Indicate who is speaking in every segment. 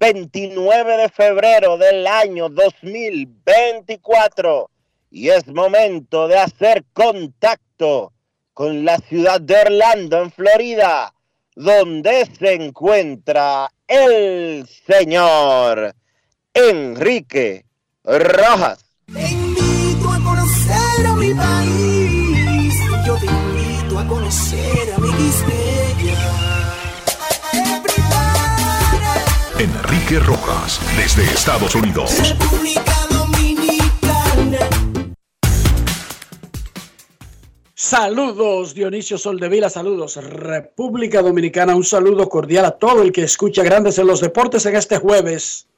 Speaker 1: 29 de febrero del año 2024 y es momento de hacer contacto con la ciudad de Orlando, en Florida, donde se encuentra el señor Enrique Rojas.
Speaker 2: Enrique Rojas desde Estados Unidos.
Speaker 3: República Dominicana.
Speaker 4: Saludos Dionisio Soldevila, saludos República Dominicana, un saludo cordial a todo el que escucha Grandes en los Deportes en este jueves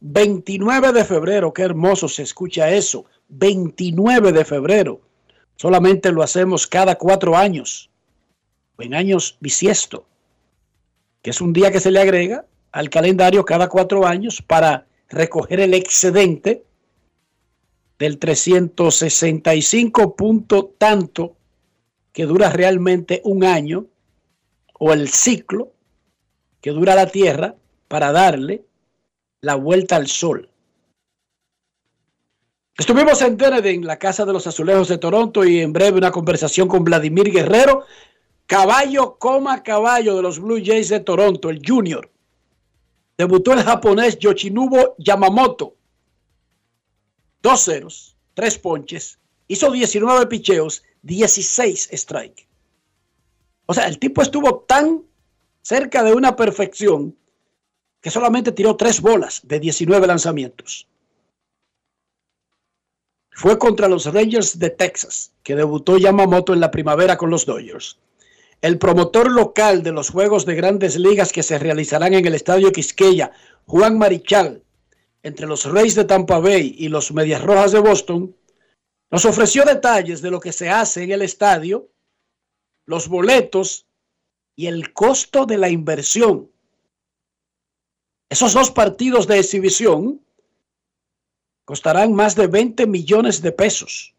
Speaker 4: 29 de febrero, qué hermoso se escucha eso, 29 de febrero, solamente lo hacemos cada cuatro años, en años bisiesto, que es un día que se le agrega al calendario cada cuatro años para recoger el excedente del 365 punto tanto que dura realmente un año o el ciclo que dura la Tierra para darle la vuelta al sol. Estuvimos en Kennedy, en la Casa de los Azulejos de Toronto y en breve una conversación con Vladimir Guerrero, caballo coma caballo de los Blue Jays de Toronto, el junior. Debutó el japonés Yoshinobu Yamamoto. Dos ceros, tres ponches, hizo 19 picheos, 16 strike. O sea, el tipo estuvo tan cerca de una perfección que solamente tiró tres bolas de 19 lanzamientos. Fue contra los Rangers de Texas, que debutó Yamamoto en la primavera con los Dodgers. El promotor local de los Juegos de Grandes Ligas que se realizarán en el Estadio Quisqueya, Juan Marichal, entre los Reyes de Tampa Bay y los Medias Rojas de Boston, nos ofreció detalles de lo que se hace en el estadio, los boletos y el costo de la inversión. Esos dos partidos de exhibición costarán más de 20 millones de pesos.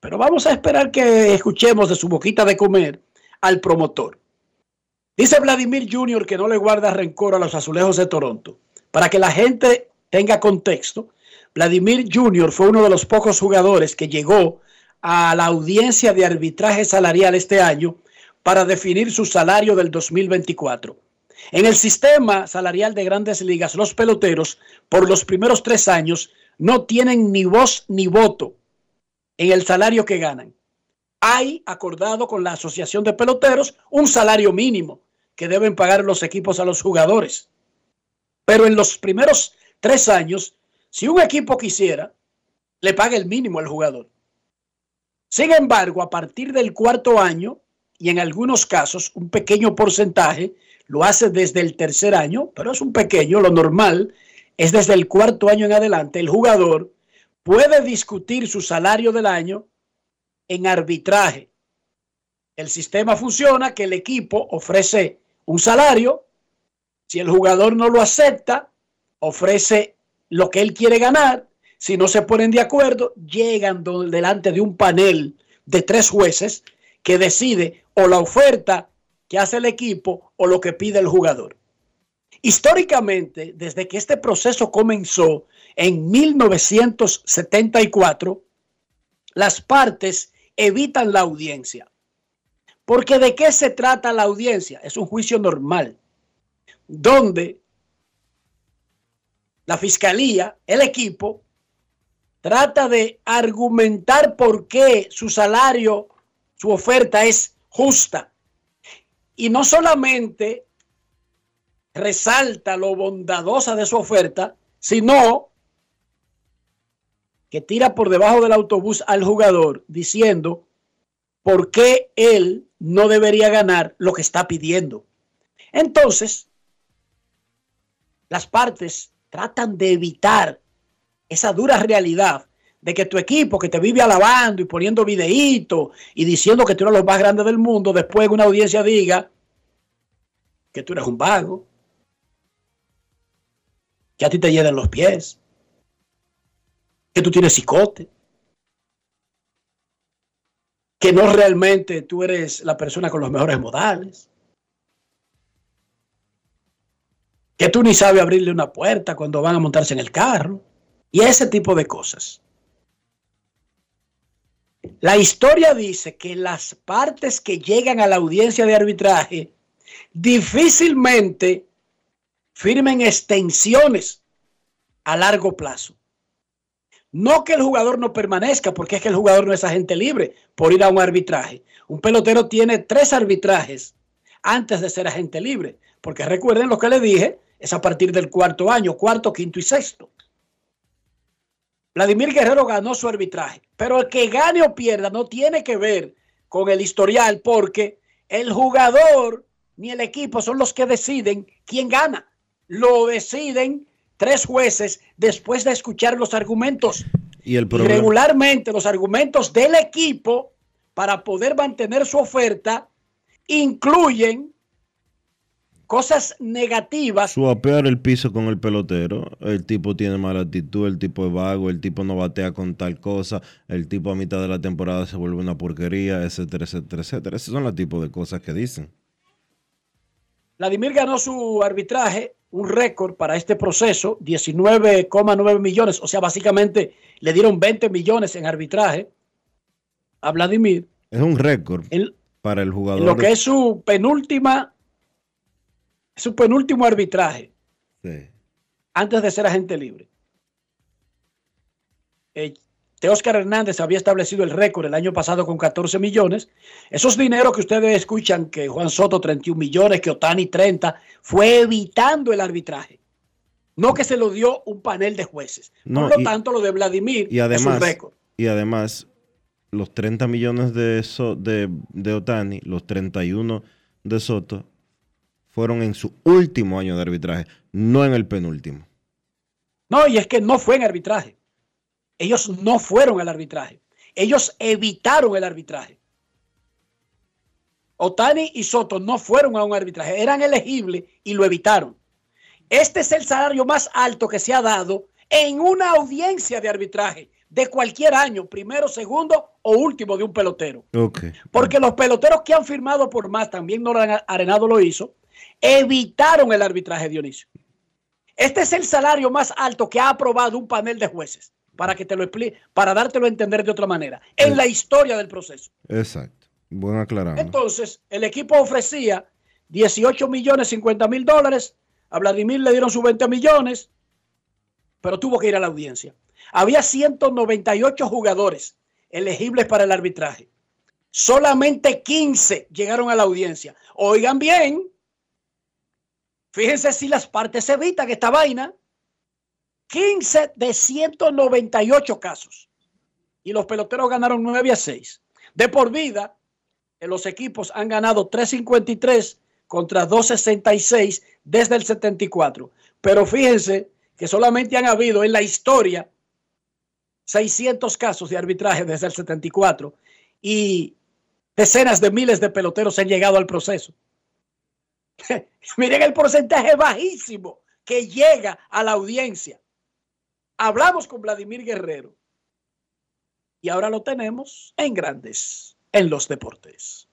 Speaker 4: Pero vamos a esperar que escuchemos de su boquita de comer al promotor. Dice Vladimir Jr. que no le guarda rencor a los azulejos de Toronto. Para que la gente tenga contexto, Vladimir Jr. fue uno de los pocos jugadores que llegó a la audiencia de arbitraje salarial este año para definir su salario del 2024. En el sistema salarial de grandes ligas, los peloteros por los primeros tres años no tienen ni voz ni voto en el salario que ganan. Hay acordado con la Asociación de Peloteros un salario mínimo que deben pagar los equipos a los jugadores. Pero en los primeros tres años, si un equipo quisiera, le paga el mínimo al jugador. Sin embargo, a partir del cuarto año, y en algunos casos un pequeño porcentaje, lo hace desde el tercer año, pero es un pequeño, lo normal es desde el cuarto año en adelante, el jugador puede discutir su salario del año en arbitraje. El sistema funciona que el equipo ofrece un salario, si el jugador no lo acepta, ofrece lo que él quiere ganar, si no se ponen de acuerdo, llegan delante de un panel de tres jueces que decide o la oferta que hace el equipo o lo que pide el jugador. Históricamente, desde que este proceso comenzó en 1974, las partes evitan la audiencia. Porque ¿de qué se trata la audiencia? Es un juicio normal, donde la fiscalía, el equipo, trata de argumentar por qué su salario, su oferta es justa. Y no solamente resalta lo bondadosa de su oferta, sino que tira por debajo del autobús al jugador diciendo por qué él no debería ganar lo que está pidiendo. Entonces, las partes tratan de evitar esa dura realidad de que tu equipo que te vive alabando y poniendo videitos y diciendo que tú eres los más grandes del mundo, después una audiencia diga que tú eres un vago, que a ti te llenan los pies, que tú tienes psicote, que no realmente tú eres la persona con los mejores modales, que tú ni sabes abrirle una puerta cuando van a montarse en el carro, y ese tipo de cosas. La historia dice que las partes que llegan a la audiencia de arbitraje difícilmente firmen extensiones a largo plazo. No que el jugador no permanezca, porque es que el jugador no es agente libre por ir a un arbitraje. Un pelotero tiene tres arbitrajes antes de ser agente libre, porque recuerden lo que le dije, es a partir del cuarto año, cuarto, quinto y sexto. Vladimir Guerrero ganó su arbitraje, pero el que gane o pierda no tiene que ver con el historial, porque el jugador ni el equipo son los que deciden quién gana. Lo deciden tres jueces después de escuchar los argumentos. Y, el regularmente los argumentos del equipo para poder mantener su oferta incluyen cosas negativas.
Speaker 5: Suapear el piso con el pelotero. El tipo tiene mala actitud, el tipo es vago, el tipo no batea con tal cosa, el tipo a mitad de la temporada se vuelve una porquería, etcétera, etcétera, etcétera. Esos son los tipos de cosas que dicen.
Speaker 4: Vladimir ganó su arbitraje un récord para este proceso, 19,9 millones, o sea, básicamente le dieron 20 millones en arbitraje a Vladimir.
Speaker 5: Es un récord para el jugador.
Speaker 4: lo que es su penúltima, su penúltimo arbitraje. Antes de ser agente libre. Eh, Oscar Hernández había establecido el récord el año pasado con 14 millones. Esos dineros que ustedes escuchan, que Juan Soto 31 millones, que Otani 30, fue evitando el arbitraje. No que se lo dio un panel de jueces. Por lo tanto, lo de Vladimir
Speaker 5: y además, es un récord. Y además, los 30 millones de, de, de Otani, los 31 de Soto, fueron en su último año de arbitraje, no en el penúltimo.
Speaker 4: No, y es que no fue en arbitraje. Ellos no fueron al arbitraje. Ellos evitaron el arbitraje. Otani y Soto no fueron a un arbitraje, eran elegibles y lo evitaron. Este es el salario más alto que se ha dado en una audiencia de arbitraje de cualquier año, primero, segundo o último de un pelotero. Porque los peloteros que han firmado por más, también Nolan Arenado lo hizo, evitaron el arbitraje, Dionisio. Este es el salario más alto que ha aprobado un panel de jueces para que te lo explique, para dártelo a entender de otra manera, en la historia del proceso.
Speaker 5: Exacto. Buen aclarar.
Speaker 4: Entonces, el equipo ofrecía 18 millones 50 mil dólares, a Vladimir le dieron sus 20 millones, pero tuvo que ir a la audiencia. Había 198 jugadores elegibles para el arbitraje. solamente 15 llegaron a la audiencia. Oigan bien, fíjense si las partes evitan esta vaina. 15 de 198 casos. Y los peloteros ganaron 9 a 6. De por vida, los equipos han ganado 353 contra 266 desde el 74. Pero fíjense que solamente han habido en la historia 600 casos de arbitraje desde el 74 y decenas de miles de peloteros han llegado al proceso. Miren el porcentaje bajísimo que llega a la audiencia. Hablamos con Vladimir Guerrero y ahora lo tenemos en grandes en los deportes.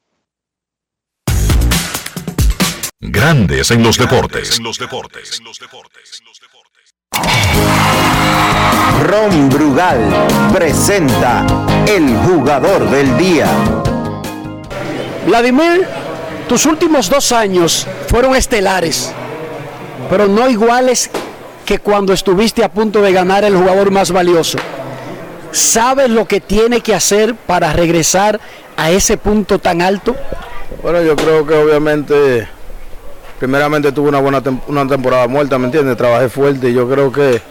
Speaker 2: Grandes en los deportes. En los deportes.
Speaker 6: Ron Brugal presenta el jugador del día.
Speaker 4: Vladimir, tus últimos dos años fueron estelares, pero no iguales que cuando estuviste a punto de ganar el jugador más valioso. ¿Sabes lo que tiene que hacer para regresar a ese punto tan alto?
Speaker 7: Bueno, yo creo que obviamente, primeramente tuve una buena una temporada muerta, ¿me entiendes? Trabajé fuerte y yo creo que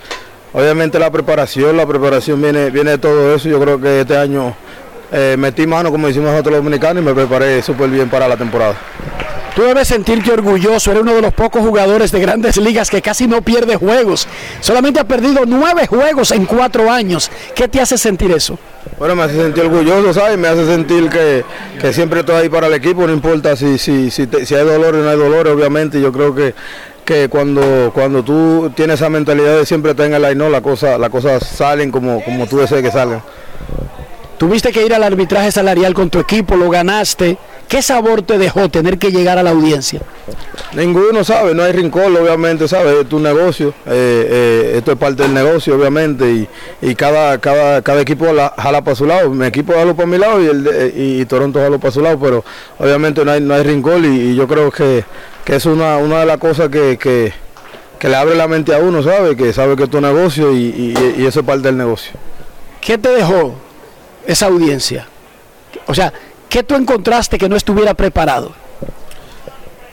Speaker 7: obviamente la preparación, la preparación viene, viene de todo eso. Yo creo que este año eh, metí mano, como decimos nosotros dominicanos, y me preparé súper bien para la temporada.
Speaker 4: Tú debes sentirte orgulloso, eres uno de los pocos jugadores de grandes ligas que casi no pierde juegos. Solamente ha perdido nueve juegos en cuatro años. ¿Qué te hace sentir eso?
Speaker 7: Bueno, me hace sentir orgulloso, ¿sabes? Me hace sentir que, que siempre estoy ahí para el equipo, no importa si, si, si, si hay dolor o no hay dolor, obviamente. Yo creo que, que cuando, cuando tú tienes esa mentalidad de siempre estar en el line, no, las cosas la cosa salen como, como tú deseas que salgan.
Speaker 4: Tuviste que ir al arbitraje salarial con tu equipo, lo ganaste. ¿Qué sabor te dejó tener que llegar a la audiencia?
Speaker 7: Ninguno sabe, no hay rincón, obviamente, ¿sabes? Es tu negocio, eh, eh, esto es parte del negocio, obviamente, y, y cada, cada, cada equipo la, jala para su lado. Mi equipo jala para mi lado y, el de- y, y Toronto jala para su lado, pero obviamente no hay, no hay rincón y, y yo creo que, que es una, una de las cosas que, que, que le abre la mente a uno, ¿sabes? Que sabe que es tu negocio y, y- y eso es parte del negocio.
Speaker 4: ¿Qué te dejó esa audiencia? O sea, ¿qué tú encontraste que no estuviera preparado?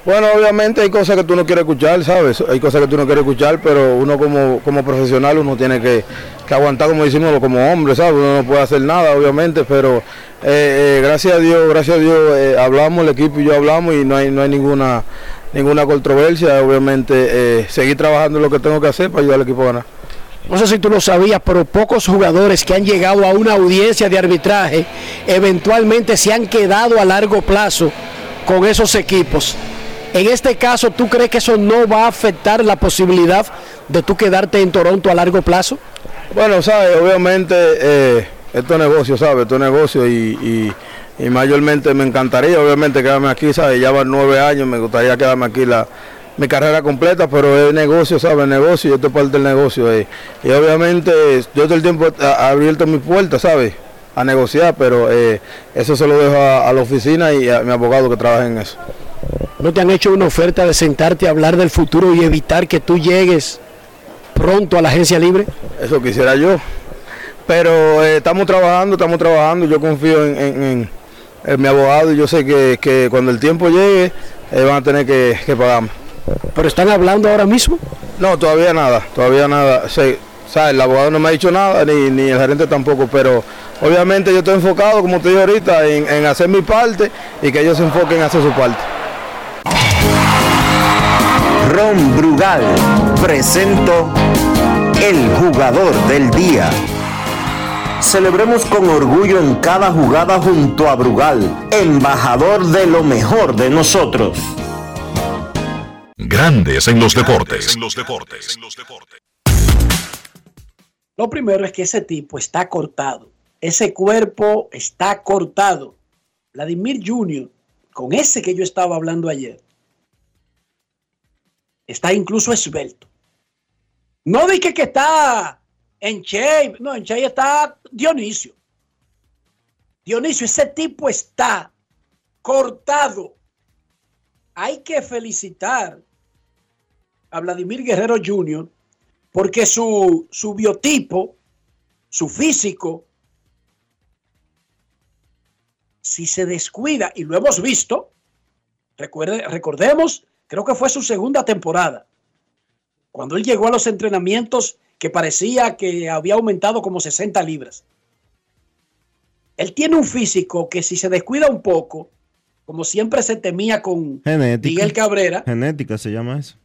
Speaker 7: Bueno, obviamente hay cosas que tú no quieres escuchar, ¿sabes? Hay cosas que tú no quieres escuchar, pero uno como, como profesional uno tiene que, que aguantar, como decimos, como hombre, ¿sabes? Uno no puede hacer nada, obviamente, pero eh, eh, gracias a Dios, gracias a Dios, eh, hablamos, el equipo y yo hablamos y no hay, no hay ninguna, ninguna controversia, obviamente, eh, seguir trabajando lo que tengo que hacer para ayudar al equipo a ganar.
Speaker 4: No sé si tú lo sabías, pero pocos jugadores que han llegado a una audiencia de arbitraje eventualmente se han quedado a largo plazo con esos equipos. En este caso, ¿tú crees que eso no va a afectar la posibilidad de tú quedarte en Toronto a largo plazo?
Speaker 7: Bueno, sabes, obviamente eh, esto es negocio, ¿sabes? Esto es negocio y, mayormente me encantaría, obviamente, quedarme aquí, ¿sabes? Ya van nueve años, me gustaría quedarme aquí la, mi carrera completa, pero es negocio, ¿sabes? Negocio, y esto es parte del negocio. eh. Y obviamente yo todo el tiempo he abierto mis puertas, ¿sabes? A negociar, pero eh, eso se lo dejo a, a la oficina y a mi abogado que trabaja en eso.
Speaker 4: ¿No te han hecho una oferta de sentarte a hablar del futuro y evitar que tú llegues pronto a la agencia libre?
Speaker 7: Eso quisiera yo. Pero eh, estamos trabajando, estamos trabajando. Yo confío en, en- en- en mi abogado y yo sé que, que cuando el tiempo llegue eh, van a tener que, que pagarme.
Speaker 4: ¿Pero están hablando ahora mismo?
Speaker 7: No, todavía nada, todavía nada. Sí, ¿sabes? El abogado no me ha dicho nada, ni, ni el gerente tampoco, pero obviamente yo estoy enfocado, como te digo ahorita, en, en hacer mi parte y que ellos se enfoquen en hacer su parte.
Speaker 6: Ron Brugal presento el jugador del día. Celebremos con orgullo en cada jugada junto a Brugal, embajador de lo mejor de nosotros.
Speaker 2: Grandes en los deportes.
Speaker 4: Lo primero es que ese tipo está cortado. Ese cuerpo está cortado. Vladimir Jr., con ese que yo estaba hablando ayer, está incluso esbelto. No dije que está en shape, no, en shape está Dionisio. Dionisio, ese tipo está cortado. Hay que felicitar a Vladimir Guerrero Jr. porque su, su biotipo, su físico, si se descuida, y lo hemos visto, recuerde, recordemos, creo que fue su segunda temporada, cuando él llegó a los entrenamientos que parecía que había aumentado como 60 libras. Él tiene un físico que si se descuida un poco, como siempre se temía con
Speaker 5: Genética.
Speaker 4: Miguel Cabrera,
Speaker 5: Genética se llama eso.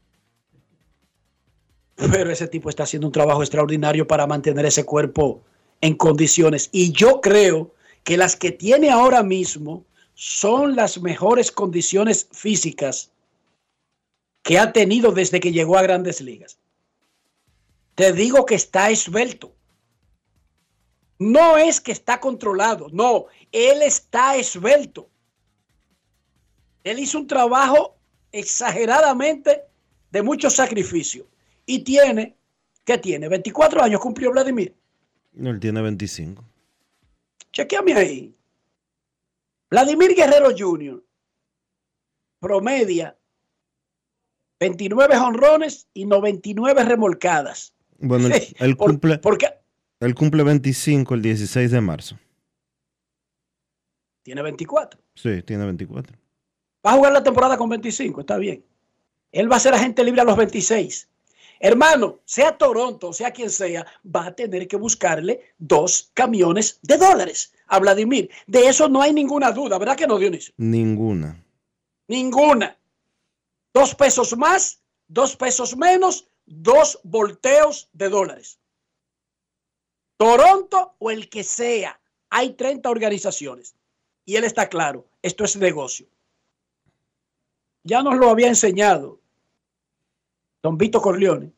Speaker 4: pero ese tipo está haciendo un trabajo extraordinario para mantener ese cuerpo en condiciones. Y yo creo que las que tiene ahora mismo son las mejores condiciones físicas que ha tenido desde que llegó a grandes ligas. Te digo que está esbelto. No es que está controlado, no, él está esbelto. Él hizo un trabajo exageradamente de mucho sacrificio y tiene, ¿qué tiene? 24 años cumplió Vladimir.
Speaker 5: Él tiene 25.
Speaker 4: Chequeame ahí. Vladimir Guerrero Jr. promedia 29 honrones y 99 remolcadas.
Speaker 5: Bueno, él, él
Speaker 4: por-
Speaker 5: cumple,
Speaker 4: porque
Speaker 5: él cumple 25 el 16 de marzo.
Speaker 4: tiene 24.
Speaker 5: Sí, tiene 24.
Speaker 4: Va a jugar la temporada con 25, está bien. Él va a ser agente libre a los 26. Hermano, sea Toronto, sea quien sea, va a tener que buscarle dos camiones de dólares a Vladimir. De eso no hay ninguna duda, ¿verdad que no, Dionisio?
Speaker 5: Ninguna.
Speaker 4: Ninguna. Dos pesos más, dos pesos menos, dos volteos de dólares. Toronto o el que sea, hay 30 organizaciones. Y él está claro, esto es negocio. Ya nos lo había enseñado don Vito Corleone.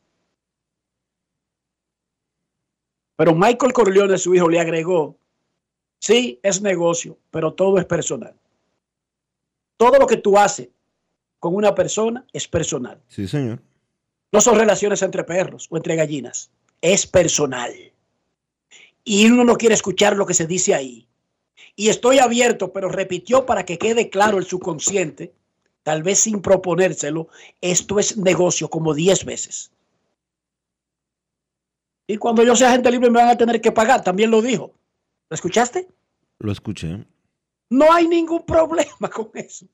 Speaker 4: Pero Michael Corleone, su hijo, le agregó, sí, es negocio, pero todo es personal. Todo lo que tú haces con una persona es personal.
Speaker 5: Sí, señor.
Speaker 4: No son relaciones entre perros o entre gallinas. Es personal. Y uno no quiere escuchar lo que se dice ahí. Y estoy abierto, pero repitió para que quede claro el subconsciente, tal vez sin proponérselo, esto es negocio como 10 veces. Y cuando yo sea gente libre me van a tener que pagar, también lo dijo. ¿Lo escuchaste?
Speaker 5: Lo escuché.
Speaker 4: No hay ningún problema con eso.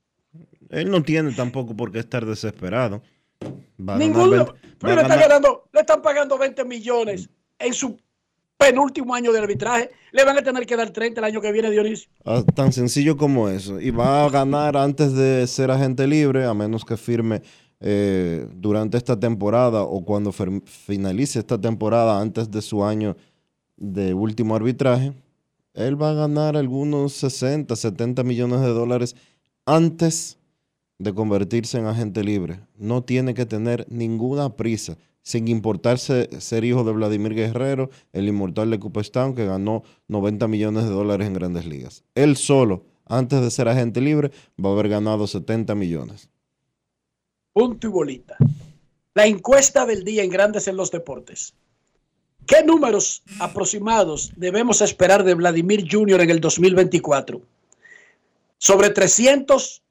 Speaker 5: Él no tiene tampoco por qué estar desesperado. Va
Speaker 4: Ninguno.
Speaker 5: 20 va
Speaker 4: Pero
Speaker 5: a
Speaker 4: le, están
Speaker 5: ganar-
Speaker 4: ganando, le están pagando 20 millones en su penúltimo año de arbitraje. Le van a tener que dar 30 el año que viene, Dionisio.
Speaker 5: Ah, Tan sencillo como eso. Y va a ganar antes de ser agente libre, a menos que firme eh, durante esta temporada o cuando finalice esta temporada antes de su año de último arbitraje. Él va a ganar algunos 60, 70 millones de dólares antes de convertirse en agente libre. No tiene que tener ninguna prisa, sin importarse ser hijo de Vladimir Guerrero, el inmortal de Cooperstown, que ganó 90 millones de dólares en grandes ligas. Él solo, antes de ser agente libre, va a haber ganado 70 millones.
Speaker 4: Punto y bolita. La encuesta del día en Grandes en los Deportes. ¿Qué números aproximados debemos esperar de Vladimir Jr. en el 2024? ¿Sobre 300?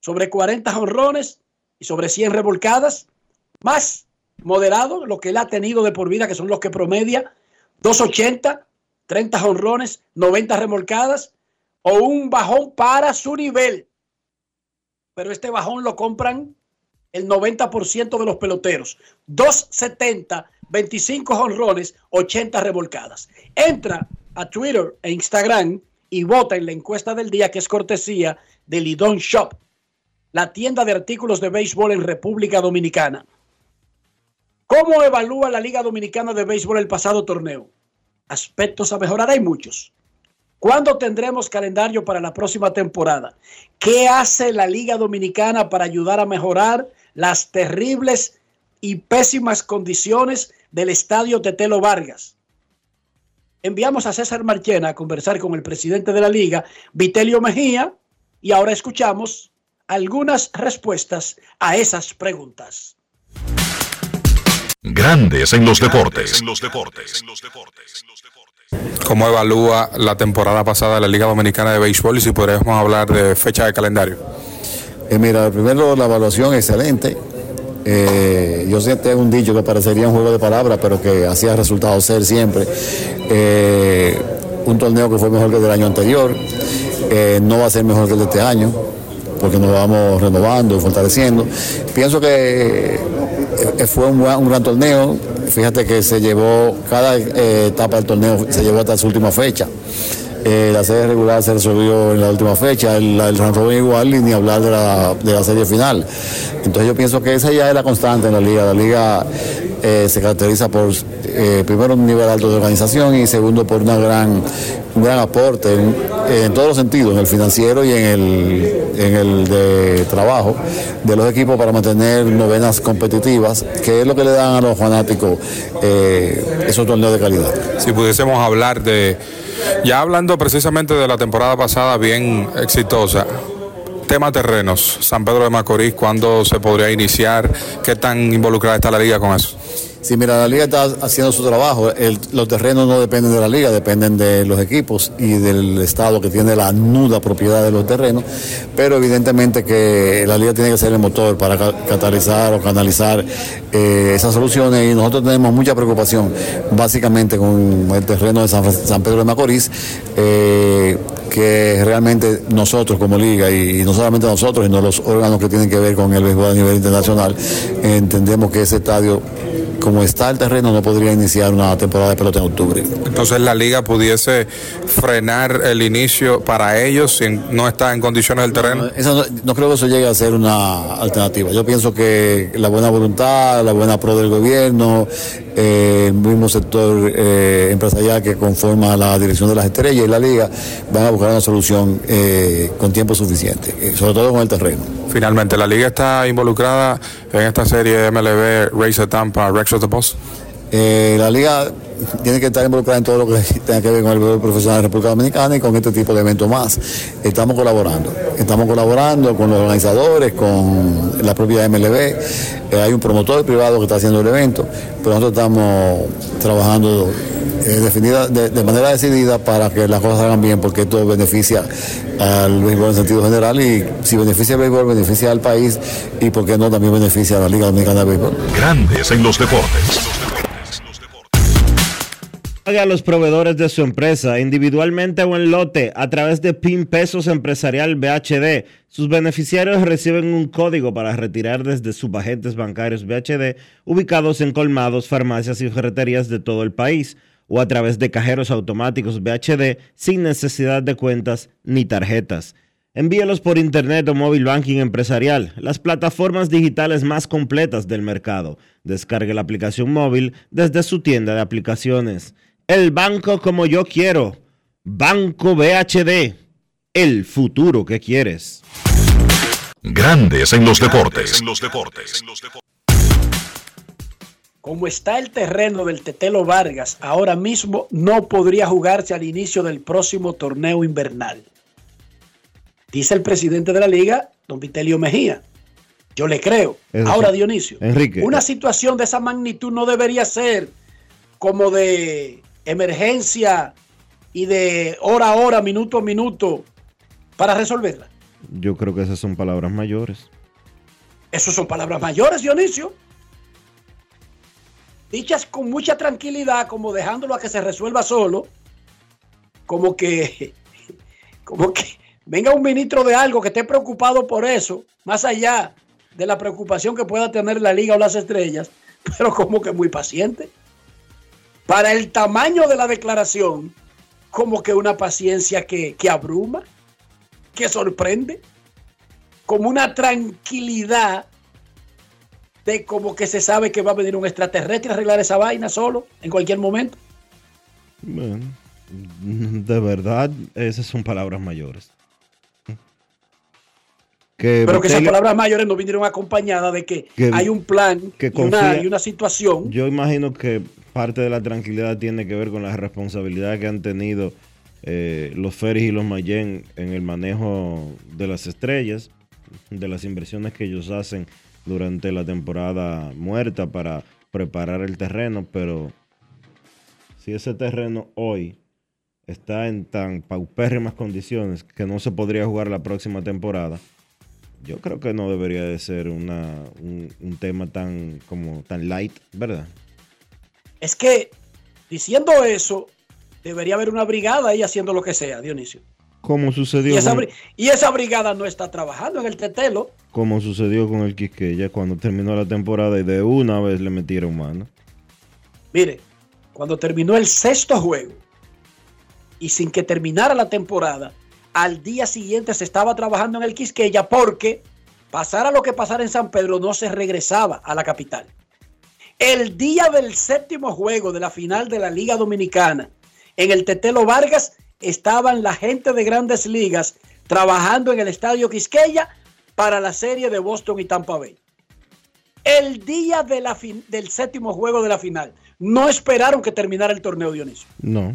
Speaker 4: ¿Sobre 40 honrones? ¿Y sobre 100 revolcadas? Más moderado, lo que él ha tenido de por vida, que son los que promedia, 280, 30 honrones, 90 remolcadas, o un bajón para su nivel. Pero este bajón lo compran el 90% de los peloteros. 270, 25 honrones, 80 revolcadas. Entra a Twitter e Instagram y vota en la encuesta del día que es cortesía de Lidon Shop, la tienda de artículos de béisbol en República Dominicana. ¿Cómo evalúa la Liga Dominicana de Béisbol el pasado torneo? Aspectos a mejorar hay muchos. ¿Cuándo tendremos calendario para la próxima temporada? ¿Qué hace la Liga Dominicana para ayudar a mejorar las terribles y pésimas condiciones del estadio Tetelo Vargas? Enviamos a César Marchena a conversar con el presidente de la liga, Vitelio Mejía, y ahora escuchamos algunas respuestas a esas preguntas.
Speaker 2: Grandes en los deportes.
Speaker 8: ¿Cómo evalúa la temporada pasada de la Liga Dominicana de Béisbol y si podríamos hablar de fecha de calendario?
Speaker 9: Eh, mira, primero la evaluación excelente. Eh, yo sé que es un dicho que parecería un juego de palabras, pero que hacía resultados ser siempre. Eh, un torneo que fue mejor que el del año anterior. eh, no va a ser mejor que el de este año, porque nos vamos renovando y fortaleciendo. Pienso que eh, fue un, gran torneo. Fíjate que se llevó, cada eh, etapa del torneo se llevó hasta su última fecha. Eh, la serie regular se resolvió en la última fecha, el, el round robin igual y ni hablar de la, de la serie final. Entonces yo pienso que esa ya es la constante en la liga. La liga se caracteriza por, primero, un nivel alto de organización y segundo, por una gran, un gran aporte en, todos los sentidos, en el financiero y en el, en el de trabajo de los equipos para mantener novenas competitivas, que es lo que le dan a los fanáticos eh, esos torneos de calidad.
Speaker 8: Si pudiésemos hablar de, ya hablando precisamente de la temporada pasada bien exitosa, tema terrenos, San Pedro de Macorís, ¿cuándo se podría iniciar? ¿Qué tan involucrada está la liga con eso?
Speaker 9: Sí, mira, la liga está haciendo su trabajo. Los terrenos no dependen de la liga, dependen de los equipos y del Estado que tiene la nuda propiedad de los terrenos. Pero evidentemente que la liga tiene que ser el motor para ca- catalizar o canalizar eh, esas soluciones y nosotros tenemos mucha preocupación básicamente con el terreno de San, Pedro de Macorís. eh, que realmente nosotros como liga y no solamente nosotros, sino los órganos que tienen que ver con el béisbol a nivel internacional, entendemos que ese estadio como está el terreno, no podría iniciar una temporada de pelota en octubre.
Speaker 8: Entonces la liga pudiese frenar el inicio para ellos si no está en condiciones del terreno.
Speaker 9: Eso no, no creo que eso llegue a ser una alternativa. Yo pienso que la buena voluntad, la buena pro del gobierno, eh, el mismo sector eh, empresarial que conforma la dirección de las estrellas y la liga van a buscar una solución eh, con tiempo suficiente, sobre todo con el terreno.
Speaker 8: Finalmente, la liga está involucrada en esta serie MLB Racer Tampa Rex of the Post.
Speaker 9: Eh, la liga tiene que estar involucrada en todo lo que tenga que ver con el béisbol profesional de la República Dominicana y con este tipo de eventos más. Estamos colaborando, estamos colaborando con los organizadores, con la propia MLB. Eh, hay un promotor privado que está haciendo el evento, pero nosotros estamos trabajando eh, definida, de, manera decidida para que las cosas salgan bien, porque esto beneficia al béisbol en sentido general y si beneficia al béisbol, beneficia al país y, por qué no, también beneficia a la Liga Dominicana de Béisbol.
Speaker 2: Grandes en los deportes.
Speaker 5: Pague a los proveedores de su empresa, individualmente o en lote, a través de PIN Pesos Empresarial BHD. Sus beneficiarios reciben un código para retirar desde sus agentes bancarios BHD ubicados en colmados, farmacias y ferreterías de todo el país o a través de cajeros automáticos BHD sin necesidad de cuentas ni tarjetas. Envíelos por internet o móvil banking empresarial, las plataformas digitales más completas del mercado. Descargue la aplicación móvil desde su tienda de aplicaciones. El banco como yo quiero. Banco BHD. El futuro que quieres.
Speaker 2: Grandes en los deportes.
Speaker 4: Como está el terreno del Tetelo Vargas, ahora mismo no podría jugarse al inicio del próximo torneo invernal. Dice el presidente de la liga, don Vitelio Mejía. Yo le creo.
Speaker 5: Eso
Speaker 4: Ahora. Dionisio,
Speaker 5: Enrique.
Speaker 4: una situación de esa magnitud no debería ser como de emergencia y de hora a hora, minuto a minuto, para resolverla.
Speaker 5: Yo creo que esas son palabras mayores.
Speaker 4: Esas son palabras mayores, Dionisio. Dichas con mucha tranquilidad, como dejándolo a que se resuelva solo, como que, como que venga un ministro de algo que esté preocupado por eso, más allá de la preocupación que pueda tener la liga o las estrellas, pero como que muy paciente. Para el tamaño de la declaración, como que una paciencia que, que abruma, que sorprende, como una tranquilidad de como que se sabe que va a venir un extraterrestre a arreglar esa vaina solo, en cualquier momento.
Speaker 5: Bueno, de verdad, esas son palabras mayores. Que
Speaker 4: Pero que esas palabras mayores no vinieron acompañadas de que,
Speaker 5: Que-
Speaker 4: hay un plan
Speaker 5: que
Speaker 4: y, una,
Speaker 5: confía-
Speaker 4: y una situación.
Speaker 5: Yo imagino que parte de la tranquilidad tiene que ver con la responsabilidad que han tenido eh, los Ferris y los Mayen en el manejo de las estrellas, de las inversiones que ellos hacen durante la temporada muerta para preparar el terreno, pero si ese terreno hoy está en tan paupérrimas condiciones que no se podría jugar la próxima temporada, yo creo que no debería de ser una, un, un tema tan como tan light, ¿verdad?
Speaker 4: Es que diciendo eso, debería haber una brigada ahí haciendo lo que sea, Dionisio.
Speaker 5: Como sucedió,
Speaker 4: Y esa,
Speaker 5: con,
Speaker 4: y esa brigada no está trabajando en el Tetelo.
Speaker 5: como sucedió con el Quisqueya cuando terminó la temporada y de una vez le metieron mano.
Speaker 4: Mire, cuando terminó el sexto juego y sin que terminara la temporada, al día siguiente se estaba trabajando en el Quisqueya porque pasara lo que pasara en San Pedro, no se regresaba a la capital. El día del séptimo juego de la final de la Liga Dominicana, en el Tetelo Vargas, estaban la gente de grandes ligas trabajando en el Estadio Quisqueya para la serie de Boston y Tampa Bay. El día del séptimo juego de la final. No esperaron que terminara el torneo Dionisio.
Speaker 5: No.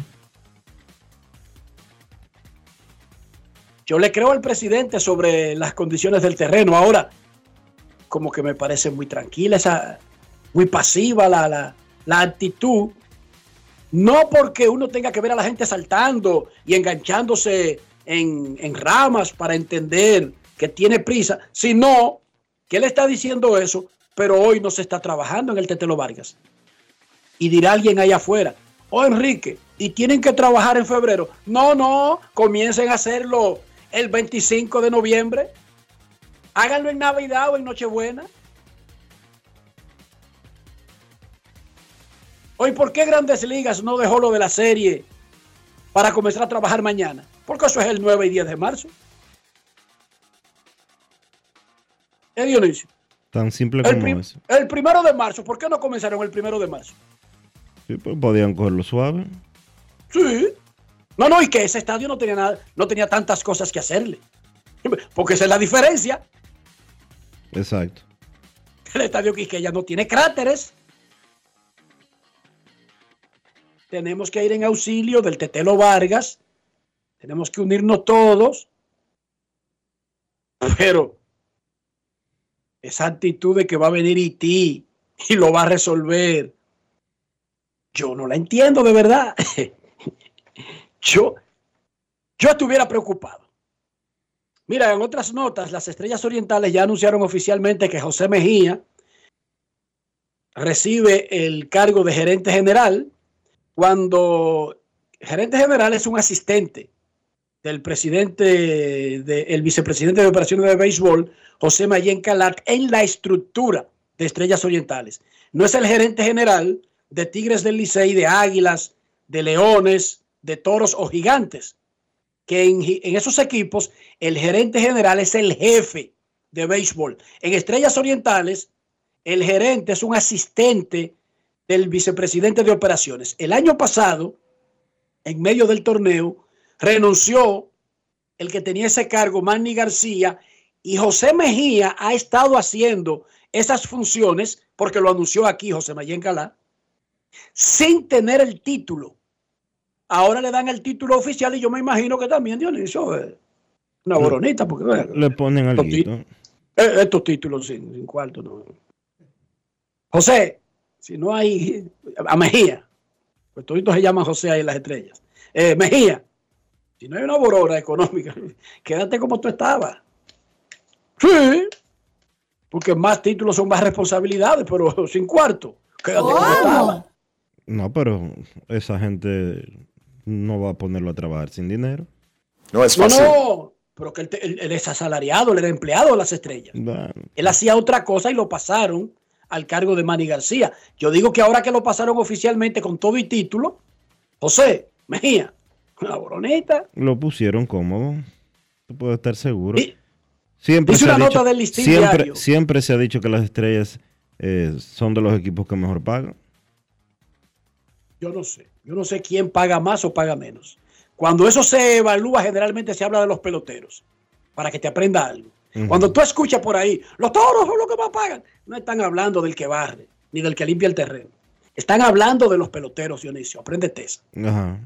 Speaker 4: Yo le creo al presidente sobre las condiciones del terreno. Ahora, como que me parece muy tranquila, esa, muy pasiva la, la, la actitud. No porque uno tenga que ver a la gente saltando y enganchándose en, en ramas para entender que tiene prisa, sino que él está diciendo eso, pero hoy no se está trabajando en el Tetelo Vargas. Y dirá alguien allá afuera, oh Enrique, y tienen que trabajar en febrero. No, no, comiencen a hacerlo el 25 de noviembre. Háganlo en Navidad o en Nochebuena. Hoy, ¿por qué Grandes Ligas no dejó lo de la serie para comenzar a trabajar mañana? Porque eso es el 9 y 10 de marzo. ¿Eh, Dionisio?
Speaker 5: Tan simple
Speaker 4: El,
Speaker 5: como eso.
Speaker 4: el primero de marzo, ¿por qué no comenzaron el primero de marzo?
Speaker 5: Sí, pues podían cogerlo suave.
Speaker 4: Sí. No, no, y que ese estadio no tenía nada, no tenía tantas cosas que hacerle. Porque esa es la diferencia.
Speaker 5: Exacto.
Speaker 4: El estadio Quisqueya no tiene cráteres. Tenemos que ir en auxilio del Tetelo Vargas. Tenemos que unirnos todos. Pero esa actitud de que va a venir Iti y lo va a resolver, yo no la entiendo de verdad. Yo, yo estuviera preocupado. Mira, en otras notas, las Estrellas Orientales ya anunciaron oficialmente que José Mejía recibe el cargo de gerente general cuando gerente general es un asistente del presidente, del vicepresidente de operaciones de béisbol, José Mayen Calat, en la estructura de Estrellas Orientales. No es el gerente general de Tigres del Licey, de Águilas, de Leones, de Toros o Gigantes, que en, esos equipos el gerente general es el jefe de béisbol. En Estrellas Orientales, el gerente es un asistente del vicepresidente de operaciones. El año pasado, en medio del torneo, renunció el que tenía ese cargo, Manny García, y José Mejía ha estado haciendo esas funciones, porque lo anunció aquí José Mayen Calá, sin tener el título. Ahora le dan el título oficial y yo me imagino que también Dionisio es una boronita, porque eh,
Speaker 5: Le ponen
Speaker 4: estos,
Speaker 5: algo.
Speaker 4: tí- eh, estos títulos sin, sin cuarto no. José, si no hay a Mejía, pues toditos se llaman José ahí en las estrellas. Eh, Mejía, si no hay una borora económica, quédate como tú estabas. Sí, porque más títulos son más responsabilidades, pero sin cuarto. Quédate como estabas.
Speaker 5: No, pero esa gente no va a ponerlo a trabajar sin dinero.
Speaker 10: No es fácil.
Speaker 4: no, pero que él, te- él- él es asalariado, él era empleado de las estrellas.
Speaker 5: Bueno,
Speaker 4: Él hacía otra cosa y lo pasaron al cargo de Manny García. Yo digo que ahora que lo pasaron oficialmente con todo y título, José Mejía, una boroneta.
Speaker 5: lo pusieron cómodo. Tú puedes estar seguro.
Speaker 4: Y-
Speaker 5: Siempre se, ha
Speaker 4: una
Speaker 5: dicho,
Speaker 4: nota del Listín
Speaker 5: siempre,
Speaker 4: Diario.
Speaker 5: siempre se ha dicho que las estrellas eh, son de los equipos que mejor pagan.
Speaker 4: Yo no sé. Yo no sé quién paga más o paga menos. Cuando eso se evalúa, generalmente se habla de los peloteros, para que te aprenda algo. Cuando tú escuchas por ahí, los toros son los que más pagan, no están hablando del que barre, ni del que limpia el terreno. Están hablando de los peloteros, Dionisio. Apréndete esa.
Speaker 5: Ajá.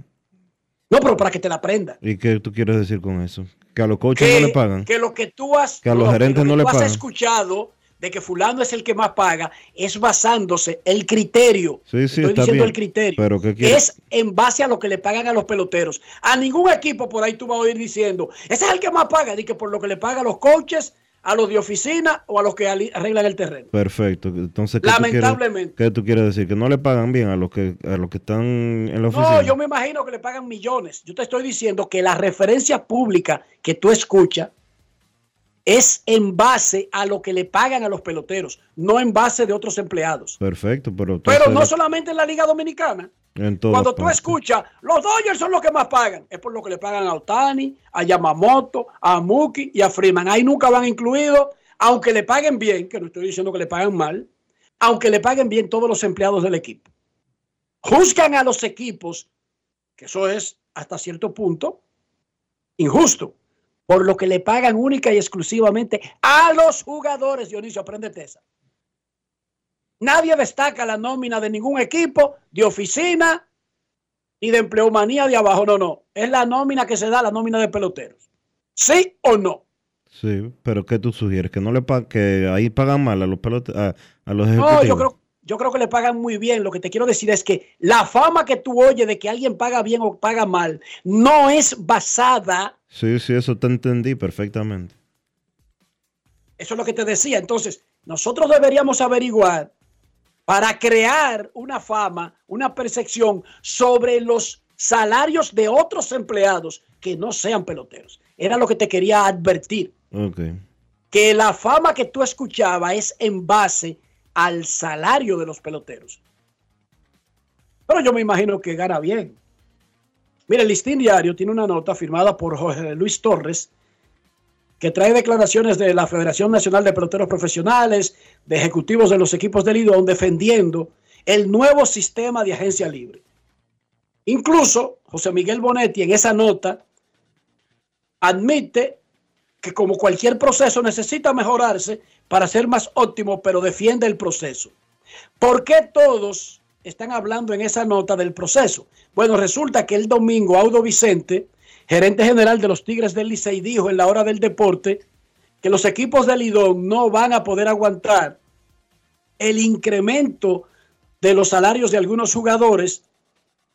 Speaker 4: No, pero para que te la aprenda.
Speaker 5: ¿Y qué tú quieres decir con eso? ¿Que a los coaches
Speaker 4: que,
Speaker 5: no le pagan?
Speaker 4: que lo que tú has,
Speaker 5: Que a los
Speaker 4: no,
Speaker 5: gerentes
Speaker 4: lo que
Speaker 5: no le
Speaker 4: tú has
Speaker 5: pagan.
Speaker 4: escuchado de que fulano es el que más paga es basándose el criterio.
Speaker 5: Sí, sí,
Speaker 4: Estoy
Speaker 5: está
Speaker 4: diciendo
Speaker 5: bien.
Speaker 4: el criterio.
Speaker 5: Pero
Speaker 4: es en base a lo que le pagan a los peloteros. A ningún equipo por ahí tú vas a oír diciendo, ese es el que más paga, di que por lo que le pagan a los coaches, a los de oficina o a los que arreglan el terreno.
Speaker 5: Perfecto. Entonces, ¿qué tú quieres-
Speaker 4: Lamentablemente.
Speaker 5: ¿qué tú quieres decir? ¿Que no le pagan bien a los que, a los que están en la oficina?
Speaker 4: No, yo me imagino que le pagan millones. Yo te estoy diciendo que la referencia pública que tú escuchas es en base a lo que le pagan a los peloteros, no en base de otros empleados.
Speaker 5: Perfecto, pero...
Speaker 4: Pero no solamente en la Liga Dominicana. Cuando tú
Speaker 5: partes.
Speaker 4: escuchas, los Dodgers son los que más pagan. Es por lo que le pagan a Otani, a Yamamoto, a Mookie y a Freeman. Ahí nunca van incluidos, aunque le paguen bien, que no estoy diciendo que le pagan mal, aunque le paguen bien todos los empleados del equipo. Juzgan a los equipos, que eso es hasta cierto punto injusto, por lo que le pagan única y exclusivamente a los jugadores. Dionisio, apréndete esa. Nadie destaca la nómina de ningún equipo, de oficina y de empleomanía de abajo. No, no. Es la nómina que se da, la nómina de peloteros. ¿Sí o no?
Speaker 5: Sí, pero ¿qué tú sugieres? ¿Que no le pa- que ahí pagan mal a los pelote a, a los
Speaker 4: No,
Speaker 5: ejecutivos?
Speaker 4: yo creo, yo creo que le pagan muy bien. Lo que te quiero decir es que la fama que tú oyes de que alguien paga bien o paga mal no es basada,
Speaker 5: Sí, sí, eso te entendí perfectamente.
Speaker 4: eso es lo que te decía. Entonces, nosotros deberíamos averiguar para crear una fama, una percepción sobre los salarios de otros empleados que no sean peloteros. Era lo que te quería advertir.
Speaker 5: Ok.
Speaker 4: que la fama que tú escuchabas es en base al salario de los peloteros. Pero yo me imagino que gana bien. Mira, el listín diario tiene una nota firmada por Jorge Luis Torres que trae declaraciones de la Federación Nacional de Peloteros Profesionales, de ejecutivos de los equipos del Lidón defendiendo el nuevo sistema de agencia libre. Incluso José Miguel Bonetti en esa nota admite que como cualquier proceso necesita mejorarse para ser más óptimo, pero defiende el proceso. ¿Por qué todos están hablando en esa nota del proceso? Bueno, resulta que el domingo Audo Vicente, gerente general de los Tigres del Licey, dijo en la hora del deporte que los equipos del Lidón no van a poder aguantar el incremento de los salarios de algunos jugadores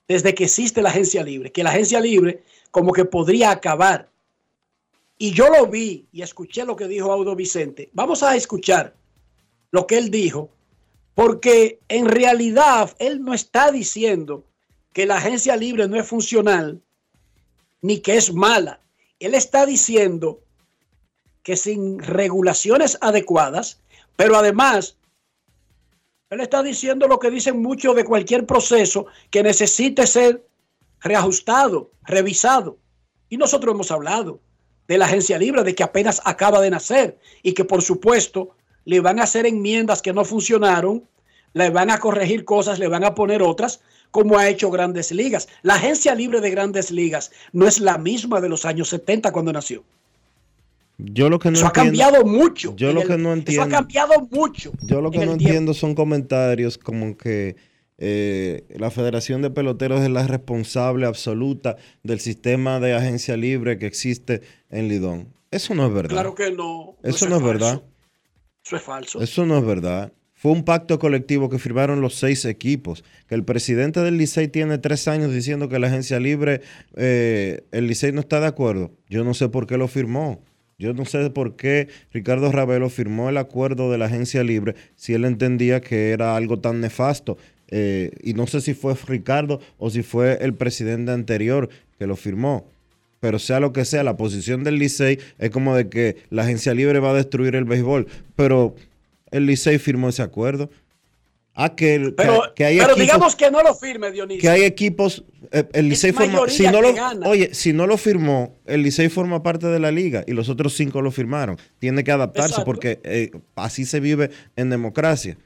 Speaker 4: desde que existe la agencia libre, que la agencia libre como que podría acabar. Y yo lo vi y escuché lo que dijo Audo Vicente. Vamos a escuchar lo que él dijo, porque en realidad él no está diciendo que la agencia libre no es funcional ni que es mala. Él está diciendo que sin regulaciones adecuadas, pero además, él está diciendo lo que dicen muchos de cualquier proceso que necesite ser reajustado, revisado. Y nosotros hemos hablado de la agencia libre, de que apenas acaba de nacer y que por supuesto le van a hacer enmiendas que no funcionaron, le van a corregir cosas, le van a poner otras, como ha hecho Grandes Ligas. La agencia libre de Grandes Ligas no es la misma de los años 70 cuando nació.
Speaker 5: Yo lo que no
Speaker 4: Eso ha
Speaker 5: entiendo-
Speaker 4: cambiado mucho.
Speaker 5: Yo lo
Speaker 4: el-
Speaker 5: que no
Speaker 4: Eso ha
Speaker 5: entiendo.
Speaker 4: cambiado mucho.
Speaker 5: Yo lo que no
Speaker 4: tiempo.
Speaker 5: entiendo son comentarios como que eh, la Federación de Peloteros es la responsable absoluta del sistema de agencia libre que existe en Lidón. Eso no es verdad.
Speaker 4: Claro que no.
Speaker 5: Eso no es verdad.
Speaker 4: Eso es falso.
Speaker 5: Eso no es verdad. Fue un pacto colectivo que firmaron los seis equipos. Que el presidente del Licey tiene tres años diciendo que la agencia libre, eh, el Licey no está de acuerdo. Yo no sé por qué lo firmó. Yo no sé por qué Ricardo Ravelo firmó el acuerdo de la agencia libre si él entendía que era algo tan nefasto. Eh, y no sé si fue Ricardo o si fue el presidente anterior que lo firmó. Pero sea lo que sea, la posición del Licey es como de que la agencia libre va a destruir el béisbol. Pero el Licey firmó ese acuerdo. Ah, que,
Speaker 4: Pero,
Speaker 5: que hay
Speaker 4: pero
Speaker 5: equipos,
Speaker 4: digamos que no lo firme, Dionisio.
Speaker 5: que hay equipos, eh, el Licey forma, si no lo,
Speaker 4: gana.
Speaker 5: oye, si no lo firmó, el Licey forma parte de la liga y los otros cinco lo firmaron. Tiene que adaptarse
Speaker 4: Exacto.
Speaker 5: porque eh, así se vive en democracia.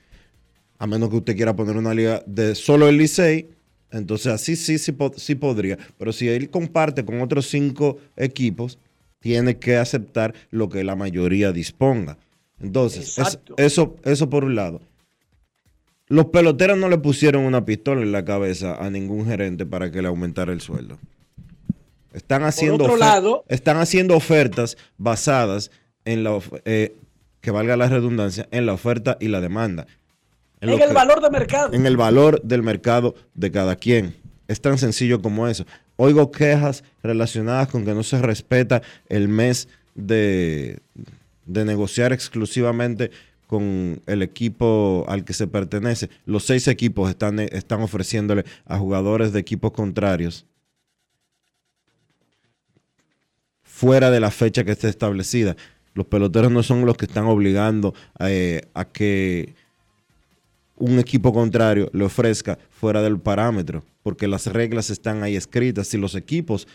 Speaker 5: A menos que usted quiera poner una liga de solo el Licey, entonces así sí, sí, sí podría. Pero si él comparte con otros cinco equipos, tiene que aceptar lo que la mayoría disponga. Entonces, es- eso, eso por un lado. Los peloteros no le pusieron una pistola en la cabeza a ningún gerente para que le aumentara el sueldo. Están haciendo,
Speaker 4: otro
Speaker 5: ofer-
Speaker 4: lado-
Speaker 5: están haciendo ofertas basadas en la, eh, que valga la redundancia, en la oferta y la demanda.
Speaker 4: En
Speaker 5: lo
Speaker 4: el
Speaker 5: que-
Speaker 4: valor de mercado.
Speaker 5: en el valor del mercado de cada quien. Es tan sencillo como eso. Oigo quejas relacionadas con que no se respeta el mes de, de negociar exclusivamente con el equipo al que se pertenece. Los seis equipos están, están ofreciéndole a jugadores de equipos contrarios fuera de la fecha que esté establecida. Los peloteros no son los que están obligando eh, a que un equipo contrario le ofrezca fuera del parámetro, porque las reglas están ahí escritas. Si los equipos,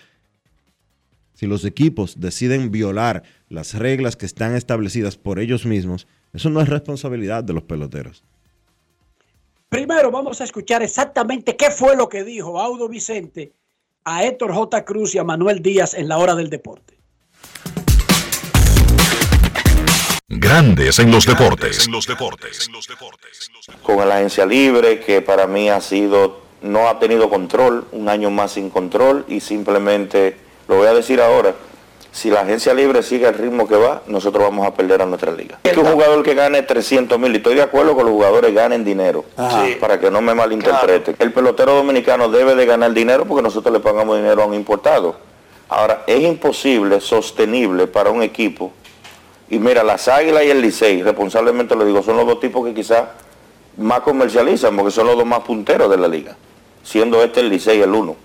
Speaker 5: si los equipos deciden violar las reglas que están establecidas por ellos mismos, eso no es responsabilidad de los peloteros.
Speaker 4: Primero vamos a escuchar exactamente qué fue lo que dijo Audo Vicente a Héctor J. Cruz y a Manuel Díaz en la hora del deporte.
Speaker 2: Grandes en los deportes. En los deportes.
Speaker 10: Con la agencia libre, que para mí ha sido, no ha tenido control, un año más sin control y simplemente, lo voy a decir ahora, si la agencia libre sigue el ritmo que va, nosotros vamos a perder a nuestra liga. Es que un jugador que gane 300 mil, y estoy de acuerdo con los jugadores ganen dinero, para que no me malinterpreten. El pelotero dominicano debe de ganar dinero porque nosotros le pagamos dinero a un importado. Ahora, es imposible, sostenible para un equipo, y mira, las Águilas y el Licey, responsablemente lo digo, son los dos tipos que quizás más comercializan, porque son los dos más punteros de la liga, siendo este el Licey el uno.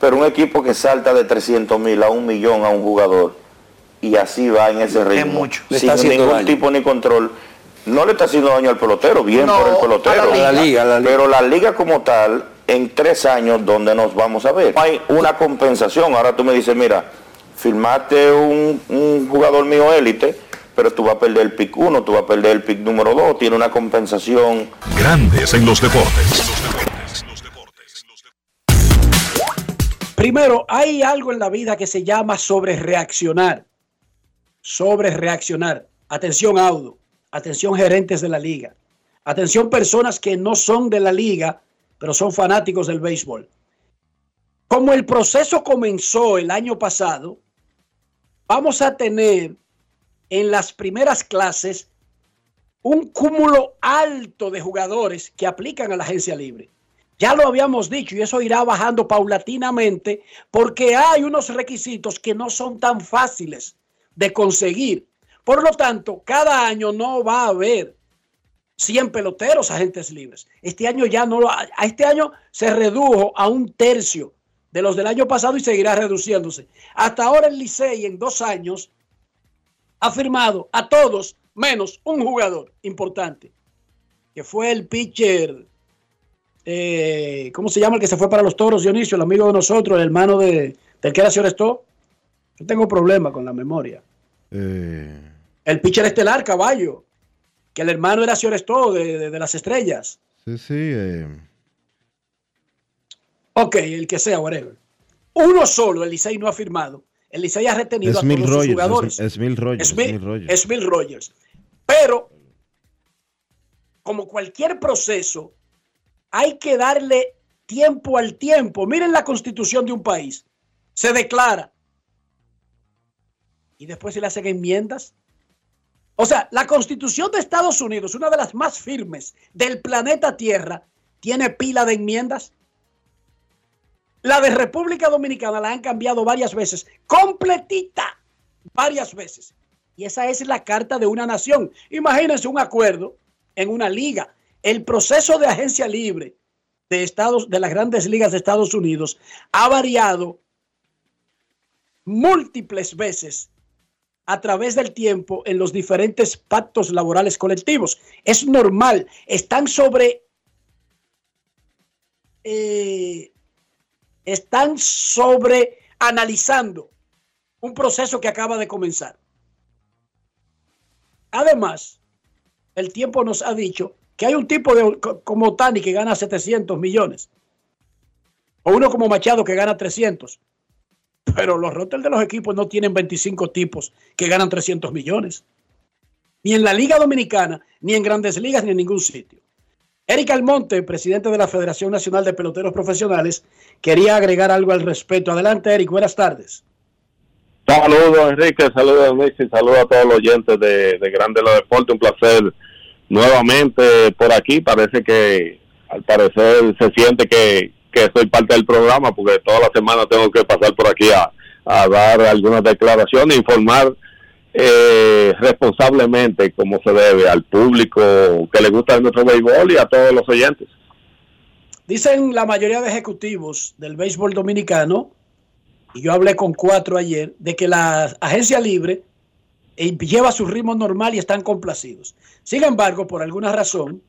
Speaker 10: Pero un equipo que salta de 300 mil a un millón a un jugador y así va en ese ritmo, sin ningún tipo ni control, no le está haciendo daño al pelotero, bien por el pelotero. Pero la liga como tal, en tres años, ¿dónde nos vamos a ver? Hay una compensación. Ahora tú me dices, mira, firmaste un, un jugador mío élite, pero tú vas a perder el pick 1, tú vas a perder el pick número 2, tiene una compensación.
Speaker 2: Grandes en los deportes.
Speaker 4: Primero, hay algo en la vida que se llama sobre reaccionar. Sobre reaccionar. Atención, Audo. Atención, gerentes de la liga. Atención, personas que no son de la liga, pero son fanáticos del béisbol. Como el proceso comenzó el año pasado, vamos a tener en las primeras clases un cúmulo alto de jugadores que aplican a la agencia libre. Ya lo habíamos dicho y eso irá bajando paulatinamente porque hay unos requisitos que no son tan fáciles de conseguir. Por lo tanto, cada año no va a haber 100 peloteros agentes libres. Este año ya no lo, a este año se redujo a un tercio de los del año pasado y seguirá reduciéndose. Hasta ahora el Licey en dos años ha firmado a todos menos un jugador importante, que fue el pitcher eh, ¿cómo se llama el que se fue para los toros, Dionisio? El amigo de nosotros, el hermano de, del que era señor Esto. Yo tengo problemas con la memoria.
Speaker 5: Eh,
Speaker 4: El pitcher estelar, caballo. Que el hermano era señor Esto de, de- de las estrellas.
Speaker 5: sí, sí. eh,
Speaker 4: Ok, el que sea, whatever. Uno solo, el Licey no ha firmado. El Licey ha retenido
Speaker 5: Smith
Speaker 4: a todos sus jugadores.
Speaker 5: Es, Rogers.
Speaker 4: Pero, como cualquier proceso, hay que darle tiempo al tiempo. Miren la constitución de un país. Se declara. Y después se le hacen enmiendas. O sea, la constitución de Estados Unidos, una de las más firmes del planeta Tierra, tiene pila de enmiendas. La de República Dominicana la han cambiado varias veces, completita, varias veces. Y esa es la carta de una nación. Imagínense un acuerdo en una liga. El proceso de agencia libre de Estados, de las grandes ligas de Estados Unidos ha variado múltiples veces a través del tiempo en los diferentes pactos laborales colectivos. Es normal, están sobre eh, están sobre analizando un proceso que acaba de comenzar. Además, el tiempo nos ha dicho que hay un tipo de, co- como Tani que gana 700 millones, o uno como Machado que gana 300, pero los rosters de los equipos no tienen 25 tipos que ganan 300 millones, ni en la Liga Dominicana, ni en grandes ligas, ni en ningún sitio. Eric Almonte, presidente de la Federación Nacional de Peloteros Profesionales, quería agregar algo al respecto. Adelante, Eric, buenas tardes.
Speaker 11: Saludos, Enrique, saludos, Mixi, saludos a todos los oyentes de, de Grande los Deportes. Un placer nuevamente por aquí. Parece que, al parecer, se siente que, que soy parte del programa porque toda la semana tengo que pasar por aquí a, a dar algunas declaraciones, informar eh, responsablemente como se debe al público que le gusta nuestro béisbol y a todos los oyentes.
Speaker 4: Dicen la mayoría de ejecutivos del béisbol dominicano, y yo hablé con cuatro ayer, de que la agencia libre eh, lleva su ritmo normal y están complacidos. Sin embargo, por alguna razón,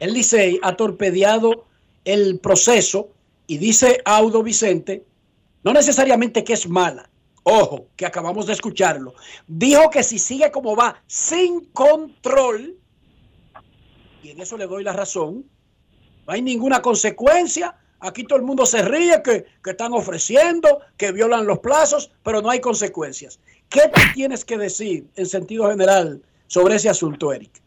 Speaker 4: el Licey ha torpedeado el proceso y dice Audo Vicente, no necesariamente que es mala, ojo, que acabamos de escucharlo, dijo que si sigue como va, sin control, y en eso le doy la razón, no hay ninguna consecuencia, aquí todo el mundo se ríe que, que están ofreciendo, que violan los plazos, pero no hay consecuencias. ¿Qué tienes que decir en sentido general sobre ese asunto, Eric?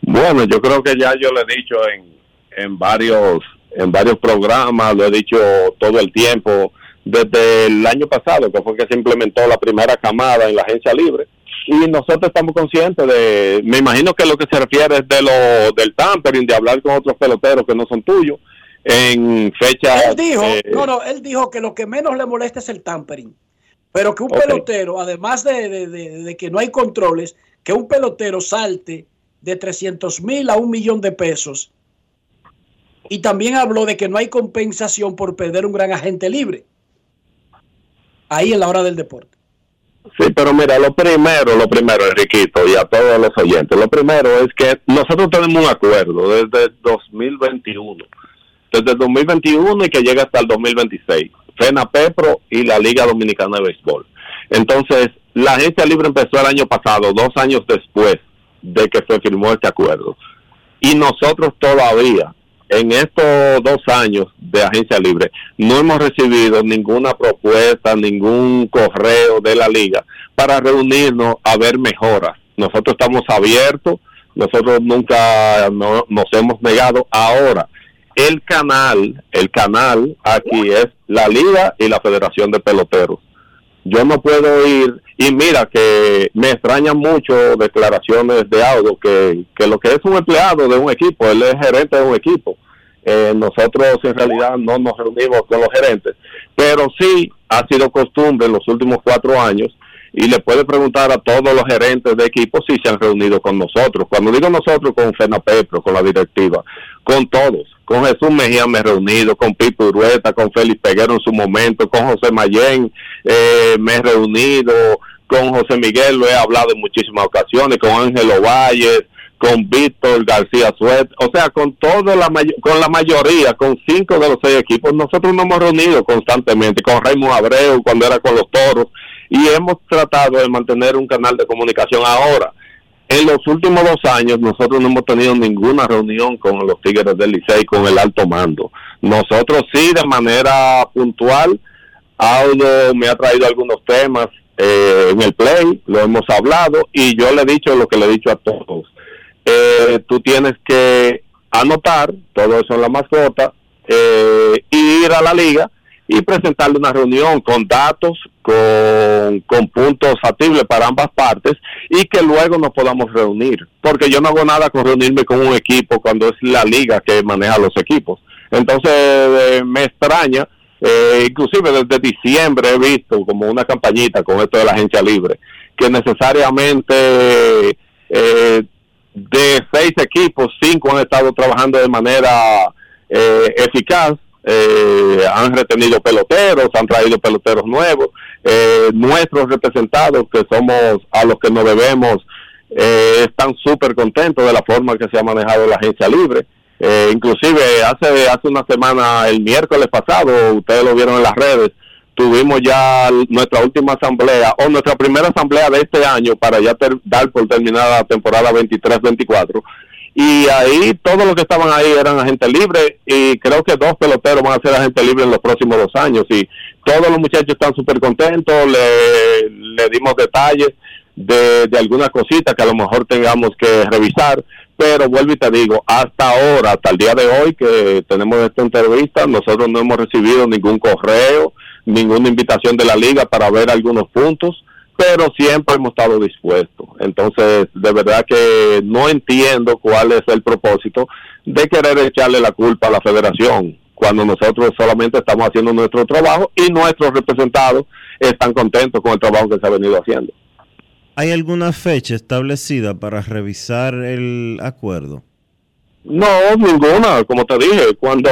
Speaker 11: Bueno, yo creo que ya yo lo he dicho en, en varios en varios programas, lo he dicho todo el tiempo, desde el año pasado, que fue que se implementó la primera camada en la agencia libre. Y nosotros estamos conscientes de, me imagino que lo que se refiere es de lo del tampering, de hablar con otros peloteros que no son tuyos, en fecha...
Speaker 4: Él dijo, no, no, él dijo que lo que menos le molesta es el tampering, pero que un pelotero, además de, de- de- de que no hay controles, que un pelotero salte de 300 mil a un millón de pesos. Y también habló de que no hay compensación por perder un gran agente libre. Ahí en la hora del deporte.
Speaker 11: Sí, pero mira, lo primero, lo primero, Enriquito, y a todos los oyentes, lo primero es que nosotros tenemos un acuerdo desde 2021, desde el 2021 y que llega hasta el 2026, FENA Pepro y la Liga Dominicana de Béisbol. Entonces, la agencia libre empezó el año pasado, dos años después de que se firmó este acuerdo. Y nosotros todavía, en estos dos años de agencia libre, no hemos recibido ninguna propuesta, ningún correo de la liga para reunirnos a ver mejoras. Nosotros estamos abiertos, nosotros nunca no- nos hemos negado. Ahora, el canal, el canal aquí es la liga y la Federación de Peloteros. Yo no puedo ir, y mira que me extrañan mucho declaraciones de Audo, que, que lo que es un empleado de un equipo, él es gerente de un equipo. Eh, nosotros en realidad no nos reunimos con los gerentes, pero sí ha sido costumbre en los últimos cuatro años y le puede preguntar a todos los gerentes de equipo si se han reunido con nosotros. Cuando digo nosotros, con FENAPEPRO, con la directiva, con todos. Con Jesús Mejía me he reunido, con Pipo Urueta, con Félix Peguero en su momento, con José Mayén eh, me he reunido, con José Miguel lo he hablado en muchísimas ocasiones, con Ángelo Valles, con Víctor García Suet, o sea, con toda la con la mayoría, con cinco de los seis equipos, nosotros nos hemos reunido constantemente, con Raymond Abreu cuando era con los toros, y hemos tratado de mantener un canal de comunicación ahora. En los últimos dos años nosotros no hemos tenido ninguna reunión con los Tigres del Licey, con el alto mando. Nosotros sí, de manera puntual, Audo me ha traído algunos temas eh, en el play, lo hemos hablado y yo le he dicho lo que le he dicho a todos. Eh, tú tienes que anotar todo eso en la mascota eh, y ir a la liga y presentarle una reunión con datos, con, con puntos factibles para ambas partes y que luego nos podamos reunir. Porque yo no hago nada con reunirme con un equipo cuando es la liga que maneja los equipos. Entonces eh, me extraña, eh, inclusive desde diciembre he visto como una campañita con esto de la agencia libre, que necesariamente eh, de seis equipos, cinco han estado trabajando de manera eh, eficaz, eh, han retenido peloteros, han traído peloteros nuevos, eh, nuestros representados, que somos a los que nos debemos, eh, están súper contentos de la forma que se ha manejado la agencia libre. Eh, inclusive hace hace una semana, el miércoles pasado, ustedes lo vieron en las redes, tuvimos ya nuestra última asamblea o nuestra primera asamblea de este año para ya ter- dar por terminada la temporada 23-24 y ahí todos los que estaban ahí eran agentes libres y creo que dos peloteros van a ser agentes libres en los próximos dos años. Y todos los muchachos están súper contentos, le, le dimos detalles de, de algunas cositas que a lo mejor tengamos que revisar, pero vuelvo y te digo, hasta ahora, hasta el día de hoy que tenemos esta entrevista, nosotros no hemos recibido ningún correo, ninguna invitación de la liga para ver algunos puntos, pero siempre hemos estado dispuestos. Entonces, de verdad que no entiendo cuál es el propósito de querer echarle la culpa a la federación cuando nosotros solamente estamos haciendo nuestro trabajo y nuestros representados están contentos con el trabajo que se ha venido haciendo.
Speaker 5: ¿Hay alguna fecha establecida para revisar el acuerdo?
Speaker 11: No, ninguna, como te dije, cuando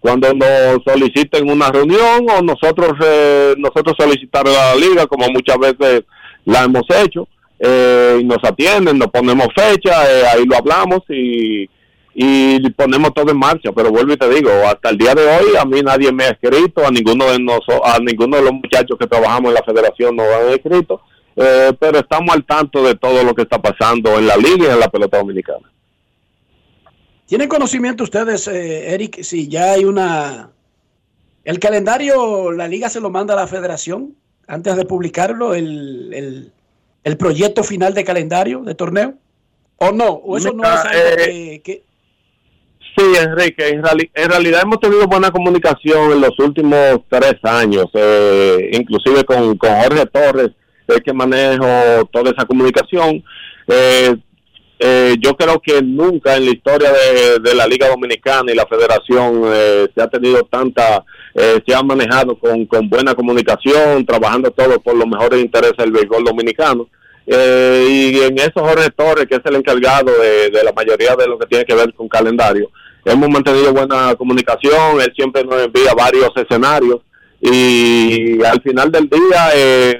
Speaker 11: cuando nos soliciten una reunión o nosotros eh, nosotros solicitar a la liga, como muchas veces la hemos hecho, eh, nos atienden, nos ponemos fecha, eh, ahí lo hablamos y, y ponemos todo en marcha. Pero vuelvo y te digo, hasta el día de hoy a mí nadie me ha escrito, a ninguno de nosotros, a ninguno de los muchachos que trabajamos en la federación nos han escrito, pero estamos al tanto de todo lo que está pasando en la liga y en la pelota dominicana.
Speaker 4: ¿Tienen conocimiento ustedes, eh, Eric, si ya hay una... El calendario, la liga se lo manda a la federación antes de publicarlo, el, el, proyecto final de calendario de torneo? ¿O no? ¿O eso no es algo
Speaker 11: eh, que, Sí, Enrique, en, realidad hemos tenido buena comunicación en los últimos tres años, eh, inclusive con, con Jorge Torres, el que manejo toda esa comunicación. Eh, eh, yo creo que nunca en la historia de, la Liga Dominicana y la Federación eh, se ha tenido tanta, eh, se ha manejado con, buena comunicación, trabajando todo por los mejores intereses del béisbol dominicano. y en esos Jorge Torres, que es el encargado de, la mayoría de lo que tiene que ver con calendario, hemos mantenido buena comunicación, él siempre nos envía varios escenarios y al final del día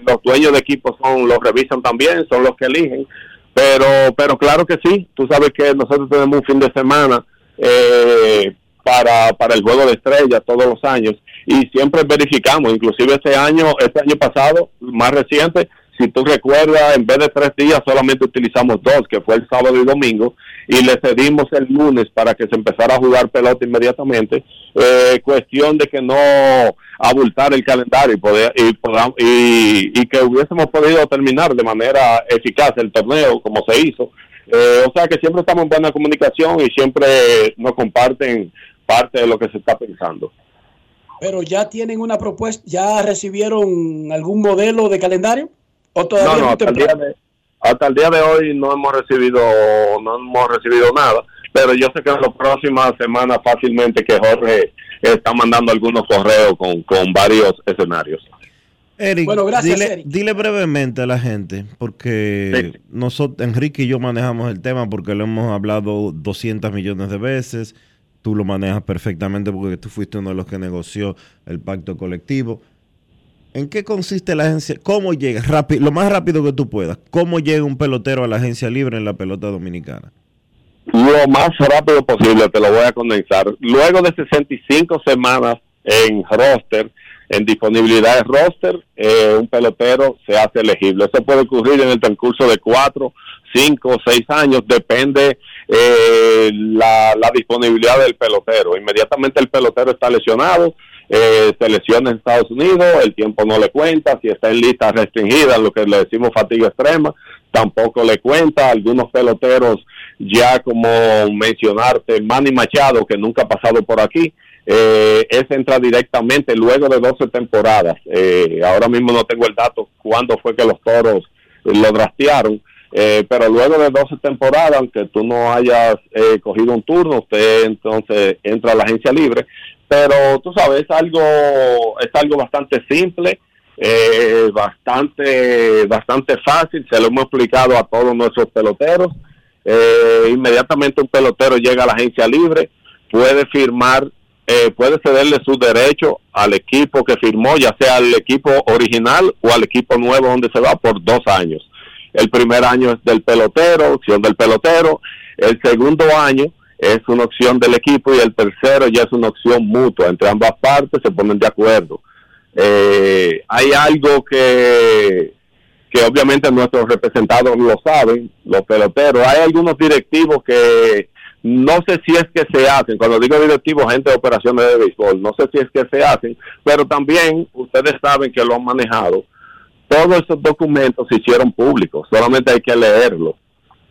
Speaker 11: los dueños de equipos son los revisan también, son los que eligen pero, pero claro que sí, tú sabes que nosotros tenemos un fin de semana eh, para, para el juego de estrellas todos los años y siempre verificamos, inclusive este año, este año pasado, más reciente, si tú recuerdas, en vez de tres días solamente utilizamos dos, que fue el sábado y domingo, y le cedimos el lunes para que se empezara a jugar pelota inmediatamente. Eh, cuestión de que no abultar el calendario y, poder, y, y, que hubiésemos podido terminar de manera eficaz el torneo como se hizo. Eh, o sea que siempre estamos en buena comunicación y siempre nos comparten parte de lo que se está pensando.
Speaker 4: Pero ya tienen una propuesta, ya recibieron algún modelo de calendario o todavía
Speaker 11: no, hasta, el día de, hasta el día de hoy no hemos recibido no hemos recibido nada, pero yo sé que en las próximas semanas fácilmente que Jorge está mandando algunos correos con, con varios escenarios.
Speaker 5: Eric, dile, brevemente a la gente, porque nosotros, Enrique y yo manejamos el tema porque lo hemos hablado 200 millones de veces, tú lo manejas perfectamente porque tú fuiste uno de los que negoció el pacto colectivo. ¿En qué consiste la agencia? ¿Cómo llega? lo más rápido que tú puedas. ¿Cómo llega un pelotero a la agencia libre en la pelota dominicana?
Speaker 11: lo más rápido posible, te lo voy a condensar. Luego de 65 semanas en roster, en disponibilidad de roster, eh, un pelotero se hace elegible. Eso puede ocurrir en el transcurso de 4, 5, 6 años, depende eh, la disponibilidad del pelotero. Inmediatamente el pelotero está lesionado, eh, se en Estados Unidos, el tiempo no le cuenta, si está en lista restringida, lo que le decimos fatiga extrema, tampoco le cuenta. Algunos peloteros, ya como mencionarte, Manny Machado, que nunca ha pasado por aquí, eh, ese entra directamente luego de 12 temporadas. Eh, ahora mismo no tengo el dato cuándo fue que los toros lo drastearon. Eh, pero luego de 12 temporadas, aunque tú no hayas eh, cogido un turno, usted entonces entra a la agencia libre pero tú sabes, es algo, es algo bastante simple, eh, bastante, bastante fácil, se lo hemos explicado a todos nuestros peloteros. Eh, inmediatamente un pelotero llega a la agencia libre, puede firmar, eh, puede cederle su derecho al equipo que firmó, ya sea al equipo original o al equipo nuevo donde se va por dos años. El primer año es del pelotero, opción del pelotero. El segundo año es una opción del equipo y el tercero ya es una opción mutua. Entre ambas partes se ponen de acuerdo. Eh, hay algo que, que obviamente nuestros representados lo saben, los peloteros. Hay algunos directivos que no sé si es que se hacen, cuando digo directivos, gente de operaciones de béisbol, no sé si es que se hacen, pero también ustedes saben que lo han manejado. Todos esos documentos se hicieron públicos, solamente hay que leerlos.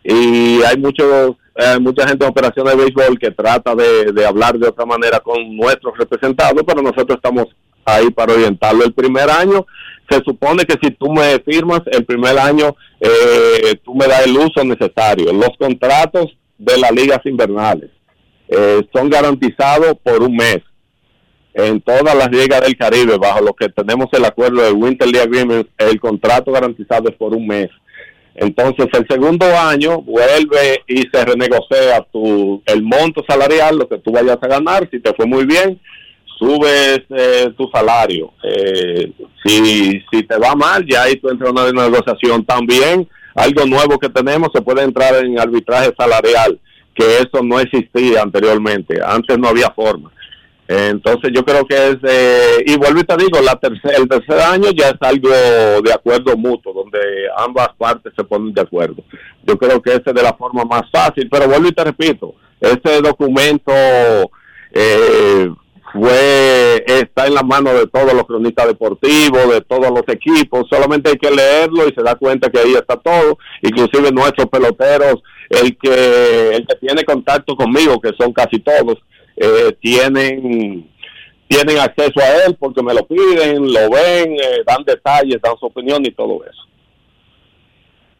Speaker 11: Y hay muchos eh, mucha gente en operaciones de béisbol que trata de, hablar de otra manera con nuestros representados, pero nosotros estamos ahí para orientarlo. El primer año, se supone que si tú me firmas, el primer año eh, tú me das el uso necesario. Los contratos de las ligas invernales eh, son garantizados por un mes. en todas las ligas del Caribe, bajo lo que tenemos el acuerdo de Winter League Agreement, el contrato garantizado es por un mes. Entonces, el segundo año vuelve y se renegocia tu, el monto salarial, lo que tú vayas a ganar. Si te fue muy bien, subes eh, tu salario. Eh, si, si te va mal, ya ahí tú entras en una negociación. También, algo nuevo que tenemos, se puede entrar en arbitraje salarial, que eso no existía anteriormente. Antes no había forma. Entonces yo creo que es, eh, y vuelvo y te digo, la el tercer año ya es algo de acuerdo mutuo, donde ambas partes se ponen de acuerdo. Yo creo que ese es de la forma más fácil, pero vuelvo y te repito, este documento eh, fue está en la mano de todos los cronistas deportivos, de todos los equipos, solamente hay que leerlo y se da cuenta que ahí está todo, inclusive nuestros peloteros, el que, el que tiene contacto conmigo, que son casi todos, eh, tienen tienen acceso a él porque me lo piden, lo ven, eh, dan detalles, dan su opinión y todo eso.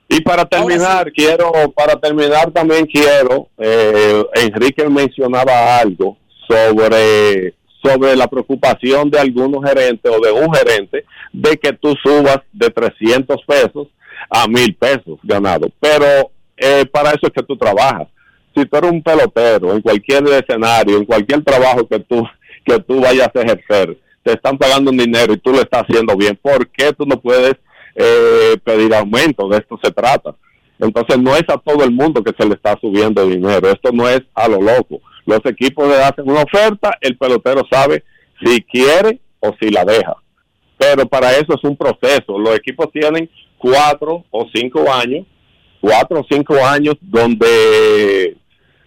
Speaker 11: Y para terminar, quiero, para terminar también quiero, eh, Enrique mencionaba algo sobre, sobre la preocupación de algunos gerentes o de un gerente de que tú subas de 300 pesos a mil pesos ganado. Pero para eso es que tú trabajas si tú eres un pelotero en cualquier escenario, en cualquier trabajo que tú, que tú vayas a ejercer, te están pagando un dinero y tú lo estás haciendo bien, ¿por qué tú no puedes eh, pedir aumento? De esto se trata. Entonces no es a todo el mundo que se le está subiendo dinero, esto no es a lo loco. Los equipos le hacen una oferta, el pelotero sabe si quiere o si la deja. Pero para eso es un proceso. Los equipos tienen cuatro o cinco años, cuatro o cinco años donde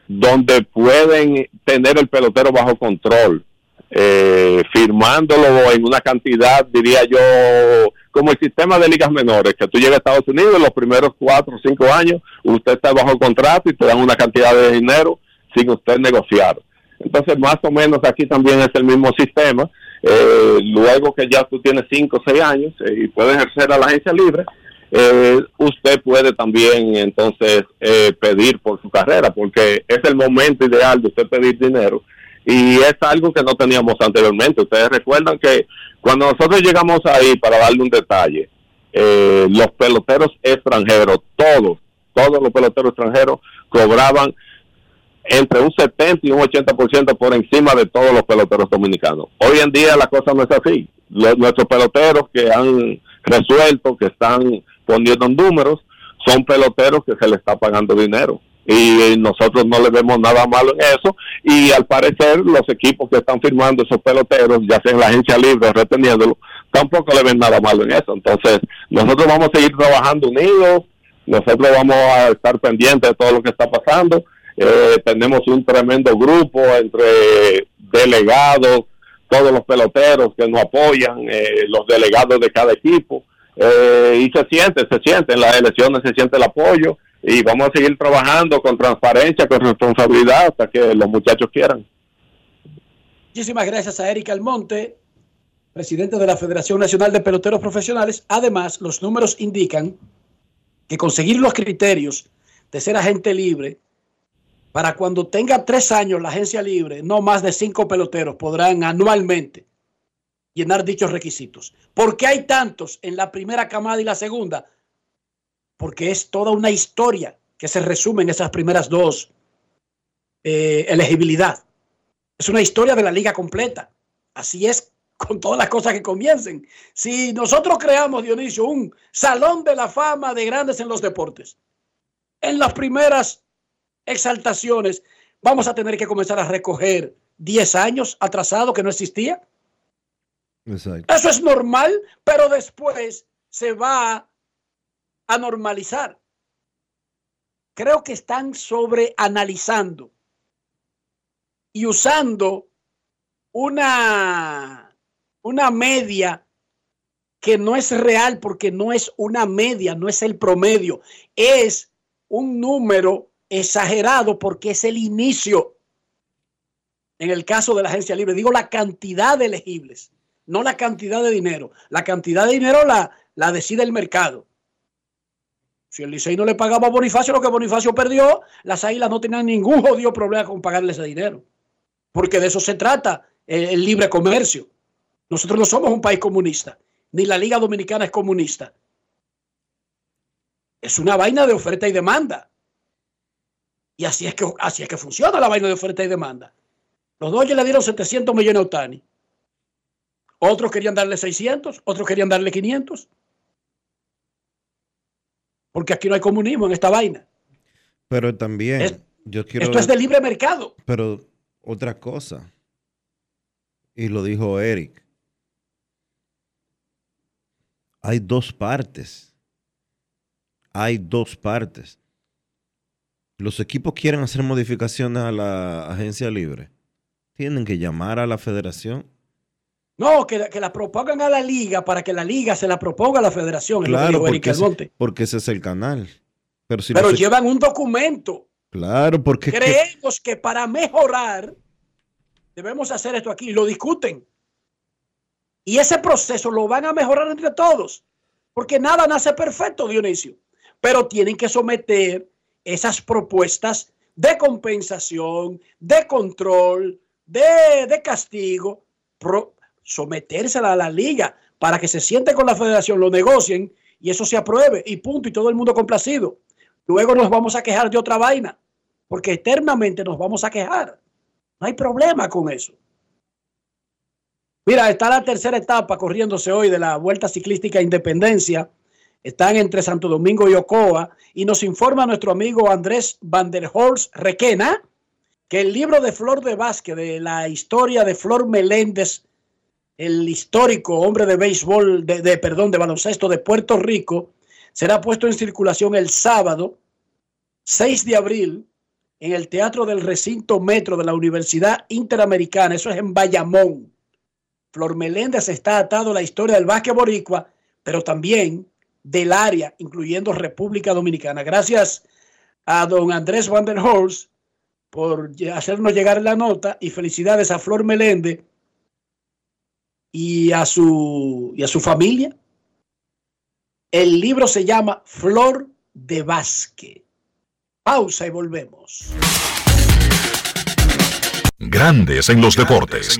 Speaker 11: donde pueden tener el pelotero bajo control, eh, firmándolo en una cantidad, diría yo, como el sistema de ligas menores, que tú llegas a Estados Unidos los primeros cuatro o cinco años, usted está bajo contrato y te dan una cantidad de dinero sin usted negociar. Entonces, más o menos aquí también es el mismo sistema. Eh, luego que ya tú tienes cinco o seis años eh, y puedes ejercer a la agencia libre, eh, usted puede también entonces eh, pedir por su carrera, porque es el momento ideal de usted pedir dinero y es algo que no teníamos anteriormente. Ustedes recuerdan que cuando nosotros llegamos ahí, para darle un detalle, eh, los peloteros extranjeros, todos, todos los peloteros extranjeros cobraban entre un 70 y un 80% por encima de todos los peloteros dominicanos. Hoy en día la cosa no es así. nuestros peloteros que han resuelto, que están poniendo números, son peloteros que se le está pagando dinero. Y nosotros no le vemos nada malo en eso. Y al parecer, los equipos que están firmando esos peloteros, ya sea en la agencia libre reteniéndolo, tampoco le ven nada malo en eso. Entonces, nosotros vamos a seguir trabajando unidos, nosotros vamos a estar pendientes de todo lo que está pasando. Eh, tenemos un tremendo grupo entre delegados, todos los peloteros que nos apoyan, eh, los delegados de cada equipo. Eh, y se siente, se siente en las elecciones, se siente el apoyo y vamos a seguir trabajando con transparencia, con responsabilidad hasta que los muchachos quieran.
Speaker 4: Muchísimas gracias a Eric Almonte, presidente de la Federación Nacional de Peloteros Profesionales. Además, los números indican que conseguir los criterios de ser agente libre para cuando tenga tres años la agencia libre, no más de cinco peloteros podrán anualmente llenar dichos requisitos. ¿Por qué hay tantos en la primera camada y la segunda? Porque es toda una historia que se resume en esas primeras dos eh, elegibilidad. Es una historia de la liga completa. Así es con todas las cosas que comiencen. Si nosotros creamos, Dionisio, un salón de la fama de grandes en los deportes, en las primeras exaltaciones vamos a tener que comenzar a recoger 10 años atrasado que no existía. Eso es normal, pero después se va a normalizar. Creo que están sobreanalizando y usando una, una media que no es real porque no es una media, no es el promedio, es un número exagerado porque es el inicio. En el caso de la agencia libre, digo la cantidad de elegibles no la cantidad de dinero. La cantidad de dinero la, la decide el mercado. Si el Licey no le pagaba a Bonifacio lo que Bonifacio perdió, las águilas no tenían ningún jodido problema con pagarle ese dinero. Porque de eso se trata el, libre comercio. Nosotros no somos un país comunista, ni la Liga Dominicana es comunista. Es una vaina de oferta y demanda. Y así es que, así es que funciona la vaina de oferta y demanda. Los Dodgers le dieron 700 millones a Otani. Otros querían darle 600, otros querían darle 500. Porque aquí no hay comunismo en esta vaina.
Speaker 5: Pero también,
Speaker 4: Es-
Speaker 5: yo quiero.
Speaker 4: Esto es de libre mercado.
Speaker 5: Pero otra cosa, y lo dijo Eric, hay dos partes. Hay dos partes. Los equipos quieren hacer modificaciones a la agencia libre. Tienen que llamar a la federación.
Speaker 4: No, que, que la propongan a la liga para que la liga se la proponga a la federación.
Speaker 5: Claro, porque ese,
Speaker 4: Almonte.
Speaker 5: porque ese es el canal. Pero si
Speaker 4: Pero llevan un documento.
Speaker 5: Claro, porque que-
Speaker 4: Creemos que para mejorar debemos hacer esto aquí. Lo discuten. Y ese proceso lo van a mejorar entre todos. Porque nada nace perfecto, Dionisio. Pero tienen que someter esas propuestas de compensación, de control, de, de castigo, pro- sometérsela a la liga para que se siente con la federación, lo negocien y eso se apruebe y punto, y todo el mundo complacido. Luego nos vamos a quejar de otra vaina, porque eternamente nos vamos a quejar. No hay problema con eso. Mira, está la tercera etapa corriéndose hoy de la Vuelta Ciclística Independencia. Están entre Santo Domingo y Ocoa. Y nos informa nuestro amigo Andrés Van der Requena que el libro de Flor de Vázquez, de la historia de Flor Meléndez, el histórico hombre de béisbol, de, perdón, de baloncesto de Puerto Rico, será puesto en circulación el sábado 6 de abril en el Teatro del Recinto Metro de la Universidad Interamericana. Eso es en Bayamón. Flor Meléndez está atado a la historia del básquet boricua, pero también del área, incluyendo República Dominicana. Gracias a don Andrés Van der Horst por hacernos llegar la nota y felicidades a Flor Meléndez y a su, y a su familia. El libro se llama Flor de Vázquez. Pausa y volvemos.
Speaker 2: Grandes en los deportes.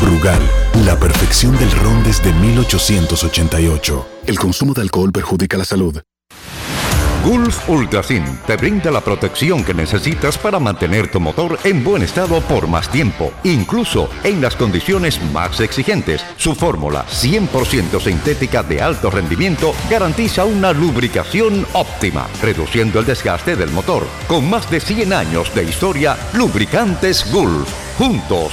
Speaker 12: Brugal, la perfección del ron desde 1888. El consumo de alcohol perjudica la salud.
Speaker 13: Gulf Ultrasin te brinda la protección que necesitas para mantener tu motor en buen estado por más tiempo, incluso en las condiciones más exigentes. Su fórmula 100% sintética de alto rendimiento garantiza una lubricación óptima, reduciendo el desgaste del motor. Con más de 100 años de historia, Lubricantes Gulf. Juntos,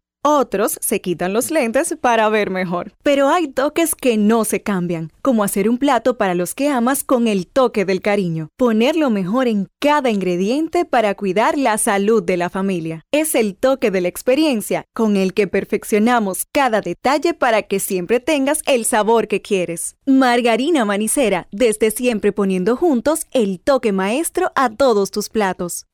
Speaker 14: Otros se quitan los lentes para ver mejor. Pero hay toques que no se cambian, como hacer un plato para los que amas con el toque del cariño. Poner lo mejor en cada ingrediente para cuidar la salud de la familia. Es el toque de la experiencia con el que perfeccionamos cada detalle para que siempre tengas el sabor que quieres. Margarina Manicera, desde siempre poniendo juntos el toque maestro a todos tus platos.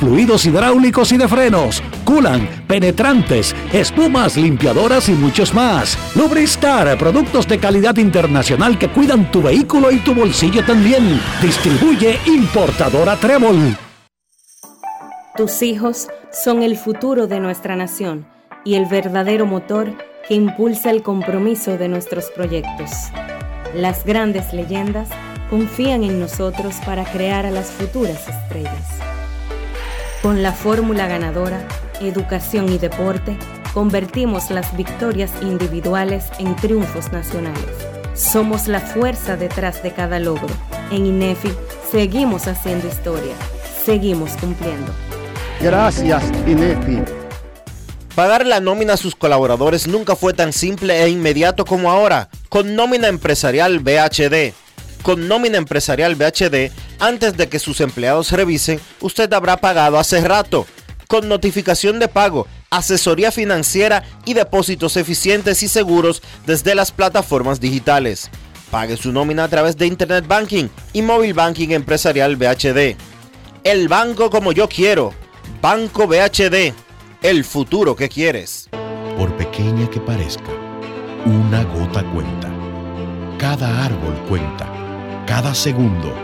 Speaker 15: fluidos hidráulicos y de frenos, culan, penetrantes, espumas, limpiadoras y muchos más. Lubristar, productos de calidad internacional que cuidan tu vehículo y tu bolsillo también. Distribuye importadora Trébol.
Speaker 16: Tus hijos son el futuro de nuestra nación y el verdadero motor que impulsa el compromiso de nuestros proyectos. Las grandes leyendas confían en nosotros para crear a las futuras estrellas. Con la fórmula ganadora, educación y deporte, convertimos las victorias individuales en triunfos nacionales. Somos la fuerza detrás de cada logro. En INEFI seguimos haciendo historia, seguimos cumpliendo.
Speaker 17: Gracias, INEFI.
Speaker 5: Pagar la nómina a sus colaboradores nunca fue tan simple e inmediato como ahora, con nómina empresarial BHD. Con nómina empresarial BHD, antes de que sus empleados revisen, usted habrá pagado hace rato. Con notificación de pago, asesoría financiera y depósitos eficientes y seguros desde las plataformas digitales. Pague su nómina a través de Internet Banking y Móvil Banking Empresarial BHD. El banco como yo quiero. Banco BHD. El futuro que quieres.
Speaker 18: Por pequeña que parezca, una gota cuenta. Cada árbol cuenta. Cada segundo.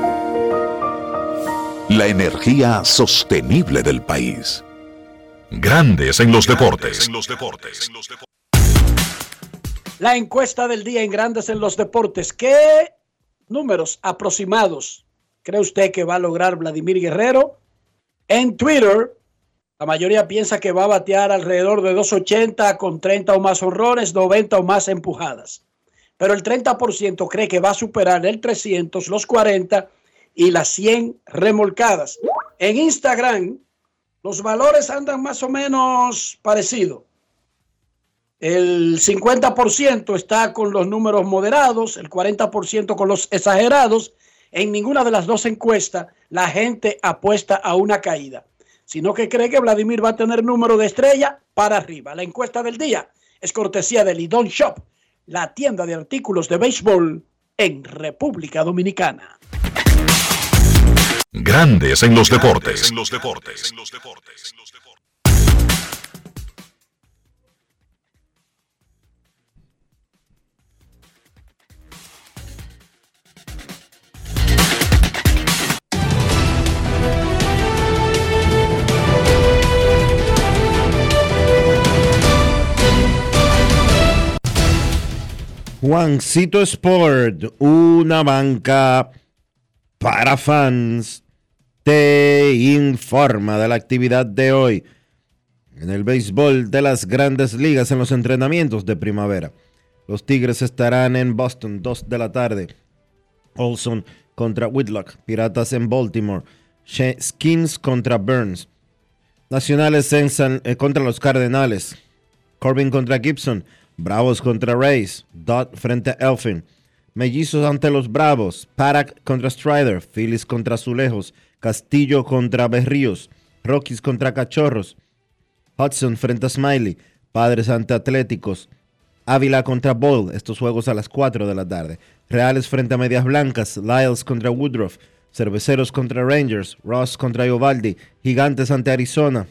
Speaker 19: La energía sostenible del país.
Speaker 2: Grandes en los deportes.
Speaker 4: La encuesta del día en Grandes en los Deportes. ¿Qué números aproximados cree usted que va a lograr Vladimir Guerrero? En Twitter, la mayoría piensa que va a batear alrededor de 280 con 30 o más horrores, 90 o más empujadas. Pero el 30% cree que va a superar el 300, los 40 y las 100 remolcadas. En Instagram, los valores andan más o menos parecidos. El 50% está con los números moderados, el 40% con los exagerados. En ninguna de las dos encuestas la gente apuesta a una caída, sino que cree que Vladimir va a tener número de estrella para arriba. La encuesta del día es cortesía de Lidon Shop, la tienda de artículos de béisbol en República Dominicana.
Speaker 2: Grandes en los deportes.
Speaker 19: En los deportes.
Speaker 5: en los Juancito Sport, una banca para fans, te informa de la actividad de hoy en el béisbol de las grandes ligas en los entrenamientos de primavera. Los Tigres estarán en Boston, 2 de la tarde. Olson contra Whitlock. Piratas en Baltimore. Skins contra Burns. Nacionales en eh, contra los Cardenales. Corbin contra Gibson. Bravos contra Rays. Dot frente a Elfin. Mellizos ante los Bravos. Parak contra Strider. Phillies contra Azulejos. Castillo contra Berríos. Rockies contra Cachorros. Hudson frente a Smiley. Padres ante Atléticos. Ávila contra Ball. Estos juegos a las 4 de la tarde. Reales frente a Medias Blancas. Lyles contra Woodruff. Cerveceros contra Rangers. Ross contra Iovaldi. Gigantes ante Arizona.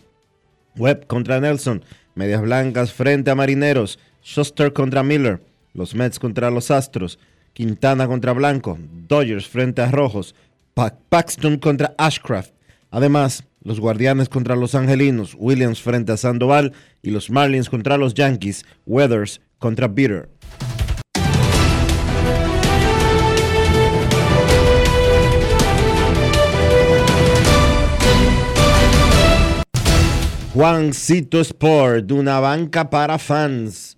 Speaker 5: Webb contra Nelson. Medias Blancas frente a Marineros. Schuster contra Miller. Los Mets contra los Astros. Quintana contra Blanco. Dodgers frente a Rojos. Paxton contra Ashcraft. Además, los Guardianes contra los Angelinos. Williams frente a Sandoval. Y los Marlins contra los Yankees. Weathers contra Bitter. Juancito Sport, una banca para fans,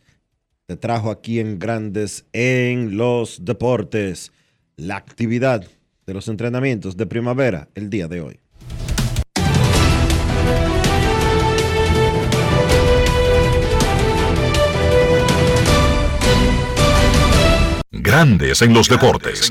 Speaker 5: te trajo aquí en Grandes en los Deportes la actividad de los entrenamientos de primavera el día de hoy.
Speaker 2: Grandes en los deportes.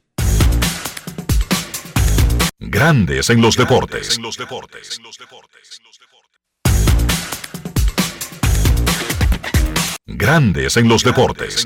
Speaker 2: Grandes en los deportes. Grandes en los deportes.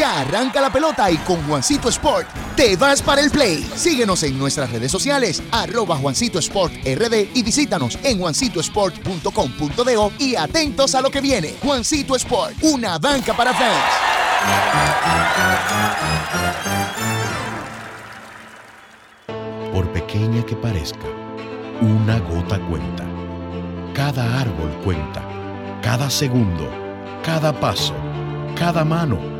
Speaker 20: Ya arranca la pelota y con Juancito Sport te vas para el play. Síguenos en nuestras redes sociales, arroba Juancito Sport RD y visítanos en juancitosport.com.de y atentos a lo que viene. Juancito Sport, una banca para fans.
Speaker 18: Por pequeña que parezca, una gota cuenta. Cada árbol cuenta. Cada segundo. Cada paso. Cada mano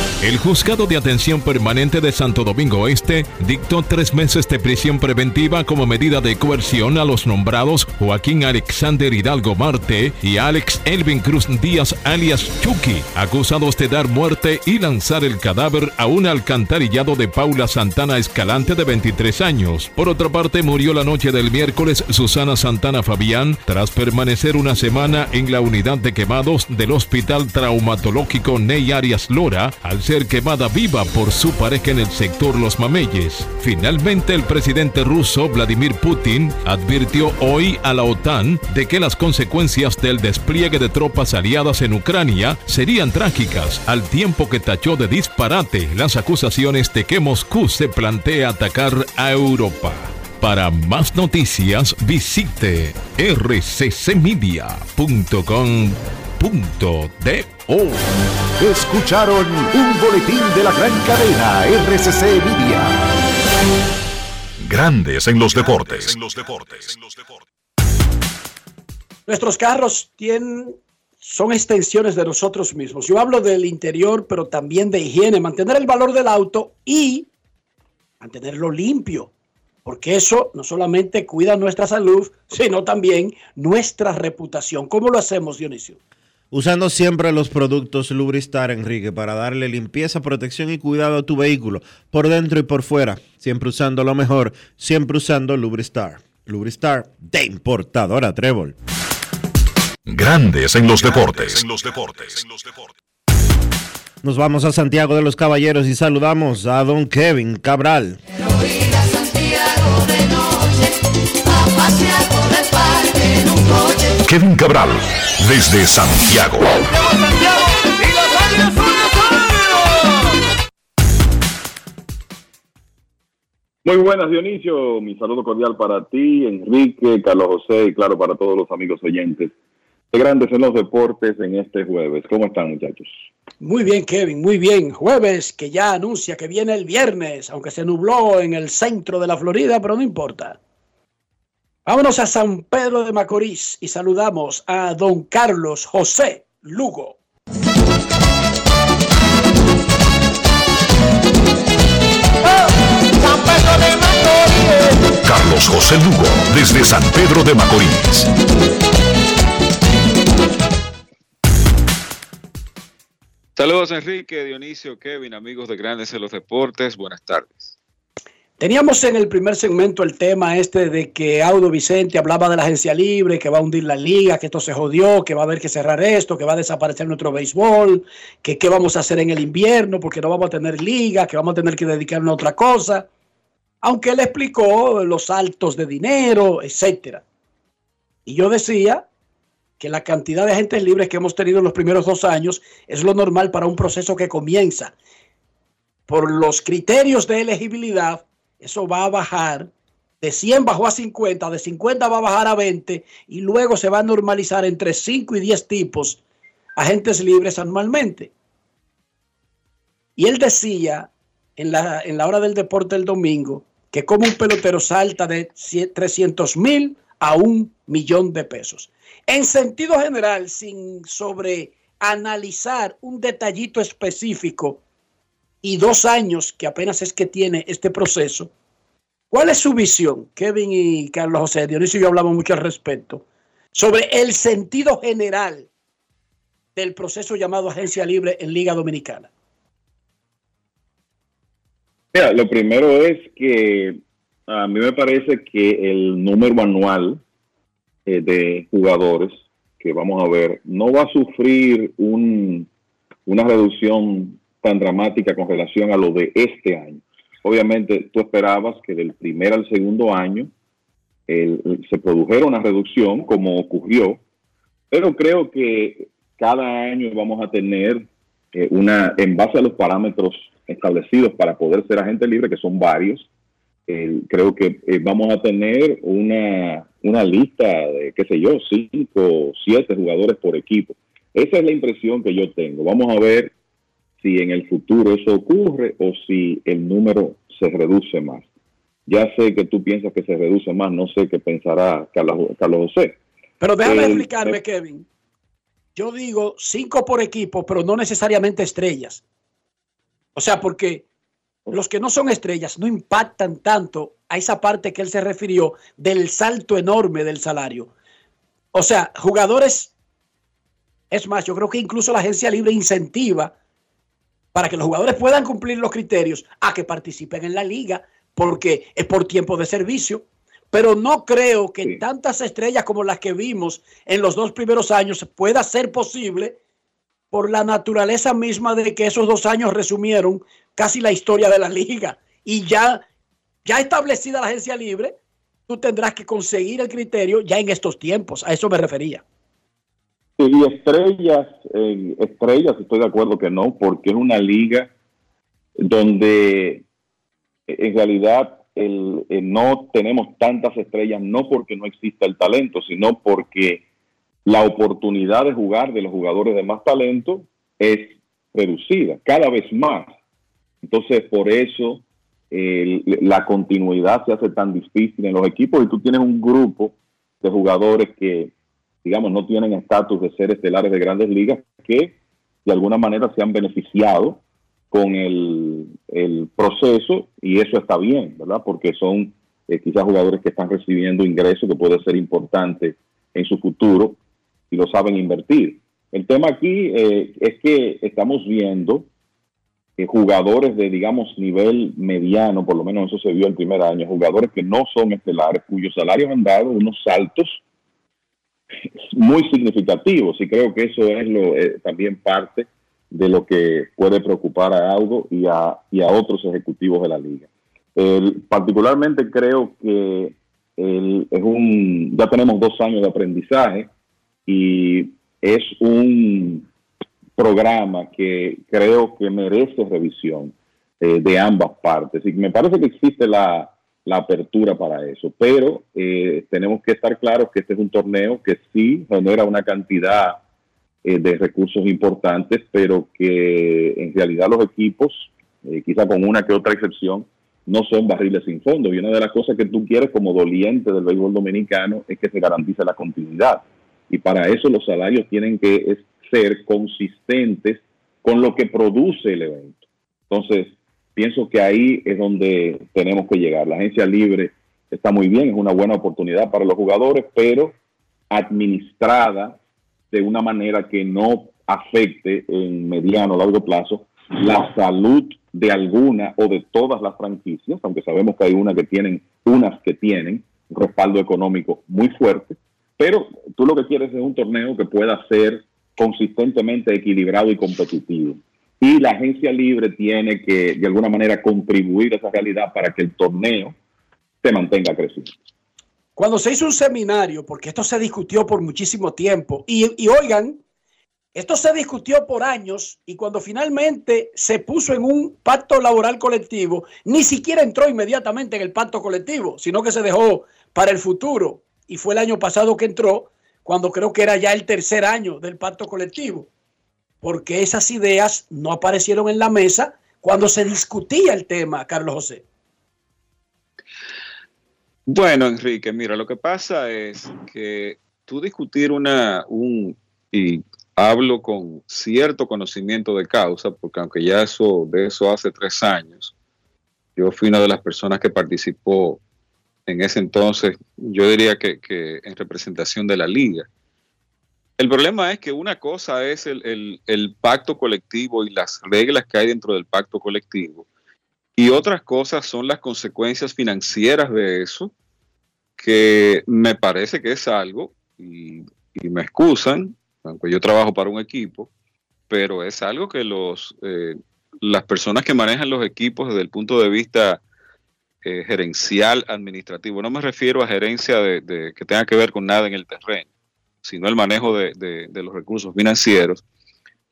Speaker 21: El juzgado de atención permanente de Santo Domingo Oeste dictó tres meses de prisión preventiva como medida de coerción a los nombrados Joaquín Alexander Hidalgo Marte y Alex Elvin Cruz Díaz alias Chucky, acusados de dar muerte y lanzar el cadáver a un alcantarillado de Paula Santana Escalante de 23 años. Por otra parte, murió la noche del miércoles Susana Santana Fabián tras permanecer una semana en la unidad de quemados del Hospital Traumatológico Ney Arias Lora al quemada viva por su pareja en el sector Los Mameyes. Finalmente, el presidente ruso Vladimir Putin advirtió hoy a la OTAN de que las consecuencias del despliegue de tropas aliadas en Ucrania serían trágicas, al tiempo que tachó de disparate las acusaciones de que Moscú se plantea atacar a Europa. Para más noticias, visite rccmedia.com.do.
Speaker 22: Escucharon un boletín de la gran cadena RCC Media.
Speaker 2: Grandes en los deportes.
Speaker 4: Nuestros carros tienen, son extensiones de nosotros mismos. Yo hablo del interior, pero también de higiene, mantener el valor del auto y mantenerlo limpio, porque eso no solamente cuida nuestra salud, sino también nuestra reputación. ¿Cómo lo hacemos, Dionisio?
Speaker 5: Usando siempre los productos Lubristar, Enrique, para darle limpieza, protección y cuidado a tu vehículo, por dentro y por fuera. Siempre usando lo mejor, siempre usando Lubristar. Lubristar de importadora Trébol.
Speaker 2: Grandes en los deportes.
Speaker 5: Nos vamos a Santiago de los Caballeros y saludamos a don Kevin Cabral.
Speaker 2: Kevin Cabral, desde Santiago.
Speaker 11: Muy buenas, Dionisio. Mi saludo cordial para ti, Enrique, Carlos José y claro, para todos los amigos oyentes de Grandes en los Deportes en este jueves. ¿Cómo están, muchachos?
Speaker 4: Muy bien, Kevin, muy bien. Jueves que ya anuncia que viene el viernes, aunque se nubló en el centro de la Florida, pero no importa. Vámonos a San Pedro de Macorís y saludamos a don Carlos José Lugo.
Speaker 2: Carlos José Lugo, desde San Pedro de Macorís.
Speaker 23: Saludos Enrique, Dionisio, Kevin, amigos de Grandes en los Deportes, buenas tardes.
Speaker 4: Teníamos en el primer segmento el tema este de que Audo Vicente hablaba de la agencia libre, que va a hundir la liga, que esto se jodió, que va a haber que cerrar esto, que va a desaparecer nuestro béisbol, que qué vamos a hacer en el invierno porque no vamos a tener liga, que vamos a tener que dedicarnos a otra cosa. Aunque él explicó los saltos de dinero, etcétera. Y yo decía que la cantidad de agentes libres que hemos tenido en los primeros dos años es lo normal para un proceso que comienza. Por los criterios de elegibilidad, eso va a bajar De 100 bajó a 50, de 50 va a bajar a 20 y luego se va a normalizar entre 5 y 10 tipos agentes libres anualmente. Y él decía en la, en la hora del deporte del domingo que como un pelotero salta de 300 mil a un millón de pesos. En sentido general, sin sobreanalizar un detallito específico y dos años que apenas es que tiene este proceso, ¿cuál es su visión? Kevin y Carlos José Dionisio y yo hablamos mucho al respecto sobre el sentido general del proceso llamado agencia libre en Liga Dominicana.
Speaker 24: Mira, lo primero es que a mí me parece que el número anual eh, de jugadores que vamos a ver no va a sufrir un, una reducción tan dramática con relación a lo de este año. Obviamente tú esperabas que del primer al segundo año se produjera una reducción como ocurrió, pero creo que cada año vamos a tener eh, una, en base a los parámetros establecidos para poder ser agente libre, que son varios, creo que eh, vamos a tener una, una lista de, qué sé yo, cinco, siete jugadores por equipo. Esa es la impresión que yo tengo. Vamos a ver si en el futuro eso ocurre o si el número se reduce más. Ya sé que tú piensas que se reduce más, no sé qué pensará Carlos, Carlos José.
Speaker 4: Pero déjame explicarme, Kevin. Yo digo cinco por equipo, pero no necesariamente estrellas. O sea, porque los que no son estrellas no impactan tanto a esa parte que él se refirió del salto enorme del salario. O sea, jugadores, es más, yo creo que incluso la agencia libre incentiva para que los jugadores puedan cumplir los criterios a que participen en la liga, porque es por tiempo de servicio. Pero no creo que tantas estrellas como las que vimos en los dos primeros años pueda ser posible por la naturaleza misma de que esos dos años resumieron casi la historia de la liga. Y ya, ya establecida la agencia libre, tú tendrás que conseguir el criterio ya en estos tiempos. A eso me refería.
Speaker 24: Y estrellas, eh, estrellas, estoy de acuerdo que no, porque es una liga donde en realidad el, no tenemos tantas estrellas, no porque no exista el talento, sino porque la oportunidad de jugar de los jugadores de más talento es reducida cada vez más. Entonces, por eso la continuidad se hace tan difícil en los equipos y tú tienes un grupo de jugadores que, digamos, no tienen estatus de ser estelares de grandes ligas que de alguna manera se han beneficiado con el, proceso y eso está bien, ¿verdad? Porque son eh, quizás jugadores que están recibiendo ingresos que puede ser importante en su futuro y lo saben invertir. El tema aquí eh, es que estamos viendo que jugadores de, digamos, nivel mediano, por lo menos eso se vio el primer año, jugadores que no son estelares, cuyos salarios han dado unos saltos muy significativos y creo que eso es lo, eh, también parte de lo que puede preocupar a Audo y a, y a otros ejecutivos de la liga. particularmente creo que es un, ya tenemos dos años de aprendizaje y es un programa que creo que merece revisión eh, de ambas partes. Y me parece que existe la, apertura para eso, pero eh, tenemos que estar claros que este es un torneo que sí genera una cantidad eh, de recursos importantes, pero que en realidad los equipos, quizá con una que otra excepción, no son barriles sin fondo. Y una de las cosas que tú quieres como doliente del béisbol dominicano es que se garantice la continuidad y para eso los salarios tienen que ser consistentes con lo que produce el evento. Entonces, pienso que ahí es donde tenemos que llegar. La agencia libre está muy bien, es una buena oportunidad para los jugadores, pero administrada de una manera que no afecte en mediano o largo plazo la salud de alguna o de todas las franquicias, aunque sabemos que hay una que tienen, unas que tienen un respaldo económico muy fuerte, pero tú lo que quieres es un torneo que pueda ser consistentemente equilibrado y competitivo. Y la agencia libre tiene que, de alguna manera, contribuir a esa realidad para que el torneo se mantenga creciendo.
Speaker 4: Cuando se hizo un seminario, porque esto se discutió por muchísimo tiempo, y, y oigan, Esto se discutió por años y cuando finalmente se puso en un pacto laboral colectivo, ni siquiera entró inmediatamente en el pacto colectivo, sino que se dejó para el futuro. Y fue el año pasado que entró, cuando creo que era ya el tercer año del pacto colectivo, porque esas ideas no aparecieron en la mesa cuando se discutía el tema, Carlos José.
Speaker 23: Bueno, Enrique, mira, lo que pasa es que tú discutir una, un, y hablo con cierto conocimiento de causa, porque aunque ya eso, de eso hace tres años, yo fui una de las personas que participó en ese entonces, yo diría que, que en representación de la liga. El problema es que una cosa es el, el, pacto colectivo y las reglas que hay dentro del pacto colectivo, y otras cosas son las consecuencias financieras de eso, que me parece que es algo, y, y me excusan, aunque yo trabajo para un equipo, pero es algo que los, eh, las personas que manejan los equipos desde el punto de vista eh, gerencial, administrativo, no me refiero a gerencia de, de, que tenga que ver con nada en el terreno, sino el manejo de, de los recursos financieros,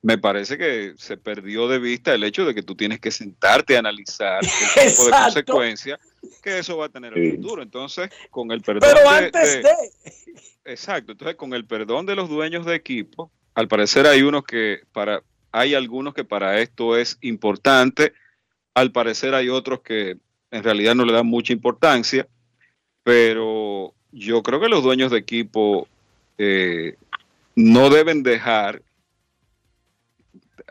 Speaker 23: me parece que se perdió de vista el hecho de que tú tienes que sentarte a analizar el tipo de consecuencias que eso va a tener en el futuro. Entonces, con el perdón.
Speaker 4: Pero antes de,
Speaker 23: Exacto. Entonces, con el perdón de los dueños de equipo, al parecer hay unos que para, hay algunos que para esto es importante. Al parecer hay otros que en realidad no le dan mucha importancia, pero yo creo que los dueños de equipo eh, no deben dejar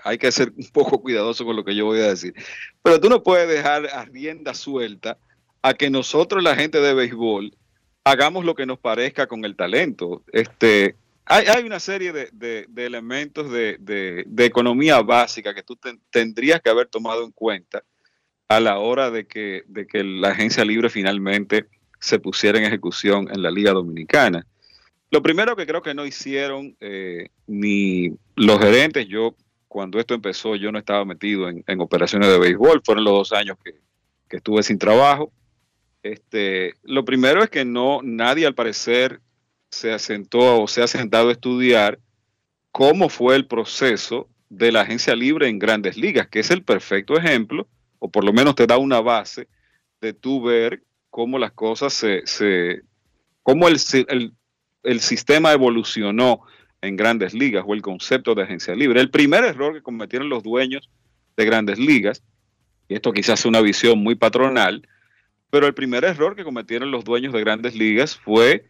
Speaker 23: hay que ser un poco cuidadoso con lo que yo voy a decir. Pero tú no puedes dejar a rienda suelta a que nosotros, la gente de béisbol, hagamos lo que nos parezca con el talento. Este, hay, hay una serie de, de, elementos de, de, economía básica que tú ten, tendrías que haber tomado en cuenta a la hora de que, de que la agencia libre finalmente se pusiera en ejecución en la Liga Dominicana. Lo primero que creo que no hicieron eh, ni los gerentes, yo cuando esto empezó yo no estaba metido en, operaciones de béisbol, fueron los dos años que, que estuve sin trabajo. Este, lo primero es que no, nadie al parecer se asentó o se ha sentado a estudiar cómo fue el proceso de la agencia libre en grandes ligas, que es el perfecto ejemplo, o por lo menos te da una base de tú ver cómo las cosas se, se cómo el, el, el sistema evolucionó en grandes ligas o el concepto de agencia libre. El primer error que cometieron los dueños de grandes ligas, y esto quizás es una visión muy patronal, pero el primer error que cometieron los dueños de grandes ligas fue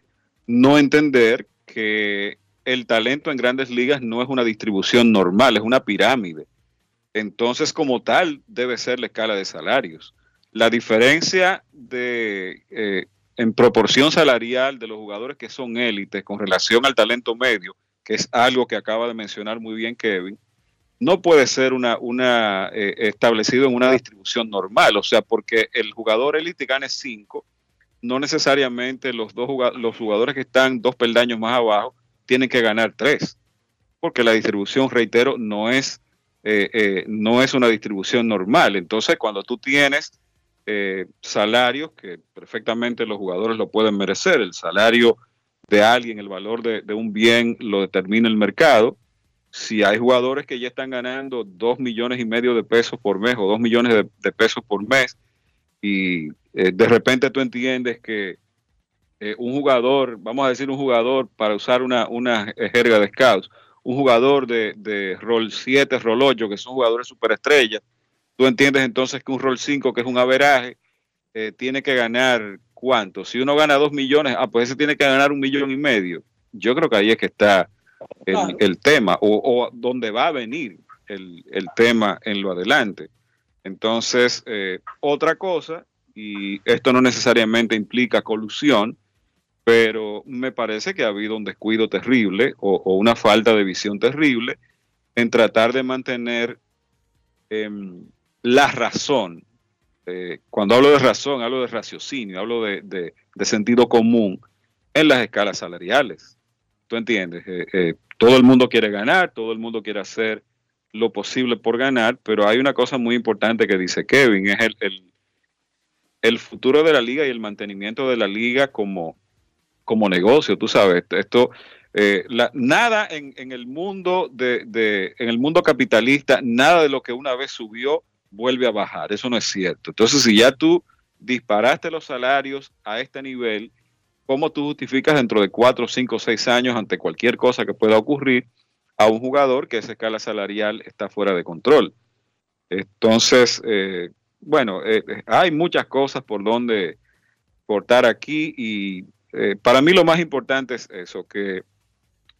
Speaker 23: no entender que el talento en grandes ligas no es una distribución normal, es una pirámide. Entonces, como tal, debe ser la escala de salarios. La diferencia de, eh, en proporción salarial de los jugadores que son élites con relación al talento medio, que es algo que acaba de mencionar muy bien Kevin, no puede ser una, eh, establecido en una distribución normal, o sea, porque el jugador élite gane 5, no necesariamente los, dos los jugadores que están dos peldaños más abajo tienen que ganar 3, porque la distribución, reitero, no es, eh, eh, no es una distribución normal. Entonces, cuando tú tienes eh, salarios que perfectamente los jugadores lo pueden merecer, el salario de alguien, el valor de, un bien lo determina el mercado, si hay jugadores que ya están ganando dos millones y medio de pesos por mes o dos millones de, de pesos por mes y eh, de repente tú entiendes que eh, un jugador, vamos a decir un jugador, para usar una, una jerga de scouts, un jugador de, de rol 7, rol 8, que son jugadores superestrellas, tú entiendes entonces que un rol 5, que es un averaje, eh, tiene que ganar cuánto. Si uno gana dos millones, ah, pues ese tiene que ganar un millón y medio. Yo creo que ahí es que está el, claro. el tema o, o, dónde va a venir el, el, tema en lo adelante. Entonces, eh, otra cosa, y esto no necesariamente implica colusión, pero me parece que ha habido un descuido terrible o, o una falta de visión terrible en tratar de mantener eh, la razón. Eh, cuando hablo de razón, hablo de raciocinio, hablo de, de, sentido común en las escalas salariales. ¿Tú entiendes? Eh, eh, todo el mundo quiere ganar, todo el mundo quiere hacer lo posible por ganar, pero hay una cosa muy importante que dice Kevin, es el, el, el futuro de la liga y el mantenimiento de la liga como, como negocio, tú sabes, esto Eh, la, nada en, en, el mundo de, en el mundo capitalista, nada de lo que una vez subió vuelve a bajar. Eso no es cierto. Entonces, si ya tú disparaste los salarios a este nivel, ¿cómo tú justificas dentro de cuatro, cinco, seis años ante cualquier cosa que pueda ocurrir a un jugador que esa escala salarial está fuera de control? Entonces, eh, bueno, eh, hay muchas cosas por donde cortar aquí y eh, para mí lo más importante es eso, que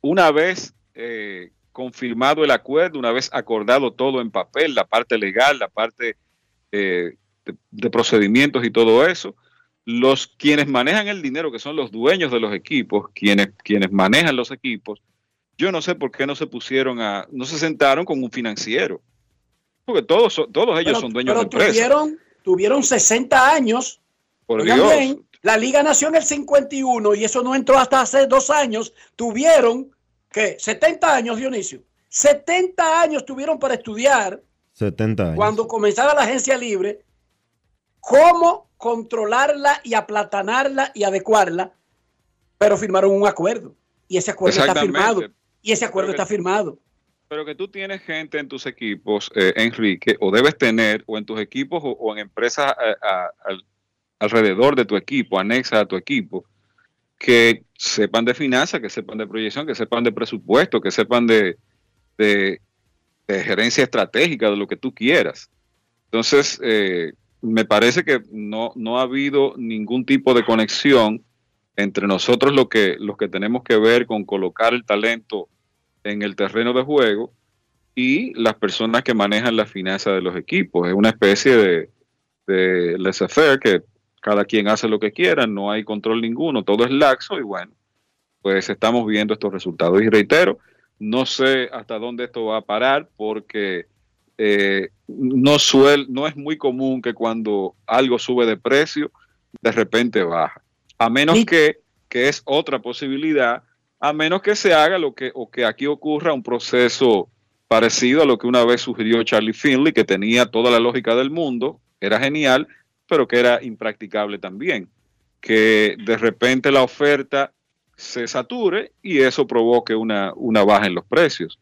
Speaker 23: una vez eh, confirmado el acuerdo, una vez acordado todo en papel, la parte legal, la parte eh, de, de, procedimientos y todo eso, los quienes manejan el dinero, que son los dueños de los equipos, quienes, quienes manejan los equipos, yo no sé por qué no se pusieron a, no se sentaron con un financiero, porque todos, todos ellos
Speaker 4: pero,
Speaker 23: son dueños
Speaker 4: pero
Speaker 23: de empresas.
Speaker 4: Tuvieron, tuvieron 60 años.
Speaker 23: Por Dios.
Speaker 4: Bien, la liga nació en el 51 y eso no entró hasta hace dos años. Tuvieron, ¿qué? 70 años, Dionisio. 70 años tuvieron para estudiar.
Speaker 5: 70 años.
Speaker 4: Cuando comenzara la agencia libre, cómo controlarla y aplatanarla y adecuarla, pero firmaron un acuerdo. Y ese acuerdo está firmado. Y ese acuerdo está firmado.
Speaker 23: Pero que tú tienes gente en tus equipos, eh, Enrique, o debes tener, o en tus equipos o, o en empresas a, a, a, alrededor de tu equipo, anexa a tu equipo, que sepan de finanzas, que sepan de proyección, que sepan de presupuesto, que sepan de, de, gerencia estratégica, de lo que tú quieras. Entonces, eh, me parece que no, no ha habido ningún tipo de conexión entre nosotros lo que, los que tenemos que ver con colocar el talento en el terreno de juego y las personas que manejan la finanza de los equipos. Es una especie de, de laissez-faire que cada quien hace lo que quiera, no hay control ninguno, todo es laxo y bueno, pues estamos viendo estos resultados. Y reitero, no sé hasta dónde esto va a parar porque eh, no, suel, no es muy común que cuando algo sube de precio, de repente baja. A menos que, que es otra posibilidad, a menos que se haga lo que, o que aquí ocurra un proceso parecido a lo que una vez sugirió Charlie Finley, que tenía toda la lógica del mundo, era genial, pero que era impracticable también. Que de repente la oferta se sature y eso provoque una, una baja en los precios.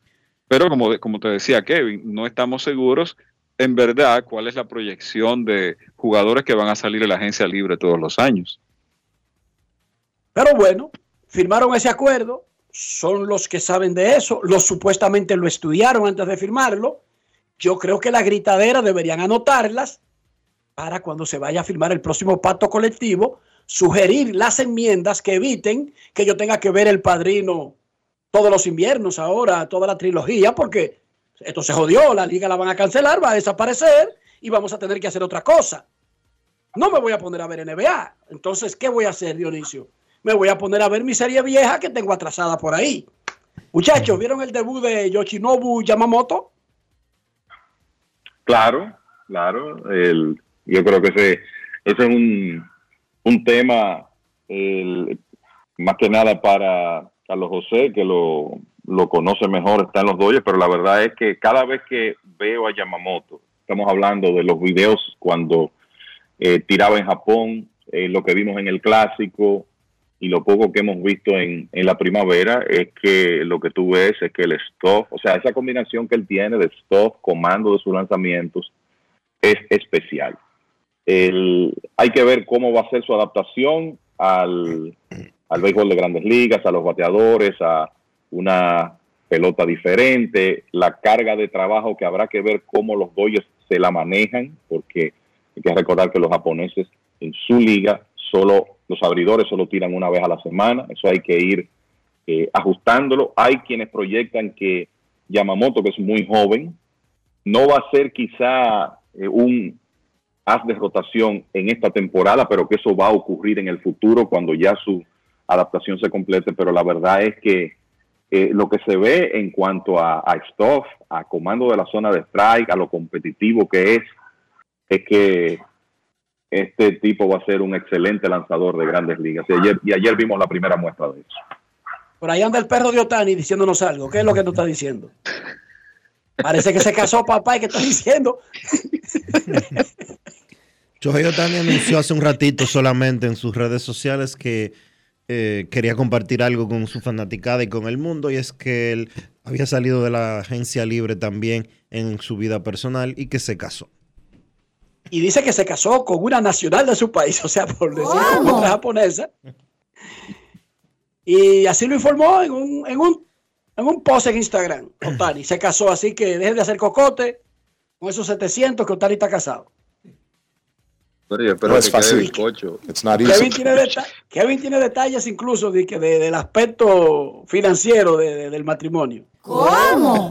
Speaker 23: Pero como, como te decía Kevin, no estamos seguros en verdad cuál es la proyección de jugadores que van a salir de la agencia libre todos los años.
Speaker 4: Pero bueno, firmaron ese acuerdo, son los que saben de eso, los supuestamente lo estudiaron antes de firmarlo. Yo creo que la gritadera deberían anotarlas para cuando se vaya a firmar el próximo pacto colectivo, sugerir las enmiendas que eviten que yo tenga que ver el padrino todos los inviernos ahora, toda la trilogía, porque esto se jodió, la liga la van a cancelar, va a desaparecer y vamos a tener que hacer otra cosa. No me voy a poner a ver NBA. Entonces, ¿qué voy a hacer, Dionisio? Me voy a poner a ver mi serie vieja que tengo atrasada por ahí. Muchachos, ¿vieron el debut de Yoshinobu Yamamoto?
Speaker 24: Claro, claro. El, yo creo que ese, ese es un, un tema más que nada para Carlos José, que lo, lo conoce mejor, está en los doyes, pero la verdad es que cada vez que veo a Yamamoto, estamos hablando de los videos cuando eh, tiraba en Japón, eh, lo que vimos en el clásico y lo poco que hemos visto en, en, la primavera, es que lo que tú ves es que el stop, o sea, esa combinación que él tiene de stop, comando de sus lanzamientos, es especial. El, hay que ver cómo va a ser su adaptación al, al béisbol de grandes ligas, a los bateadores, a una pelota diferente, la carga de trabajo que habrá que ver cómo los Dodgers se la manejan, porque hay que recordar que los japoneses en su liga solo los abridores solo tiran una vez a la semana, eso hay que ir eh, ajustándolo. Hay quienes proyectan que Yamamoto, que es muy joven, no va a ser quizá eh, un haz de rotación en esta temporada, pero que eso va a ocurrir en el futuro cuando ya su adaptación se complete. Pero la verdad es que eh, lo que se ve en cuanto a, a stuff, a comando de la zona de strike, a lo competitivo que es, es que este tipo va a ser un excelente lanzador de grandes ligas. Y ayer, y ayer vimos la primera muestra de eso.
Speaker 4: Por ahí anda el perro de Otani diciéndonos algo. ¿Qué es lo que tú estás diciendo? Parece que se casó papá y que está diciendo.
Speaker 5: Shohei Otani anunció hace un ratito solamente en sus redes sociales que eh, quería compartir algo con su fanaticada y con el mundo, y es que él había salido de la agencia libre también en su vida personal y que se casó.
Speaker 4: Y dice que se casó con una nacional de su país, o sea, por decir como otra japonesa. Y así lo informó en un, en un, en un post en Instagram, Otani. Se casó, así que dejen de hacer cocote con esos 700 que Otani está casado.
Speaker 23: Pero yo espero
Speaker 25: No es
Speaker 23: que
Speaker 25: fácil.
Speaker 23: bizcocho.
Speaker 25: It's not
Speaker 4: Kevin tiene, deta- Kevin tiene detalles incluso de que de- del aspecto financiero de- de- del matrimonio.
Speaker 26: ¿Cómo?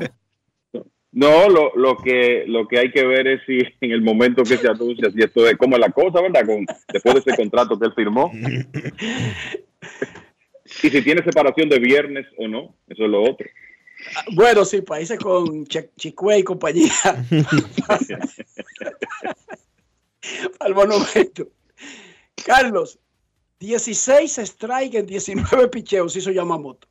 Speaker 11: No, lo, lo que lo que hay que ver es si en el momento que se anuncia, si esto es como la cosa, ¿verdad? Con, después de ese contrato que él firmó. Y si tiene separación de viernes o no, eso es lo otro.
Speaker 4: Bueno, sí, países con Che- Chicue y compañía. Al monumento. Carlos, 16 strike en 19 picheos hizo Yamamoto.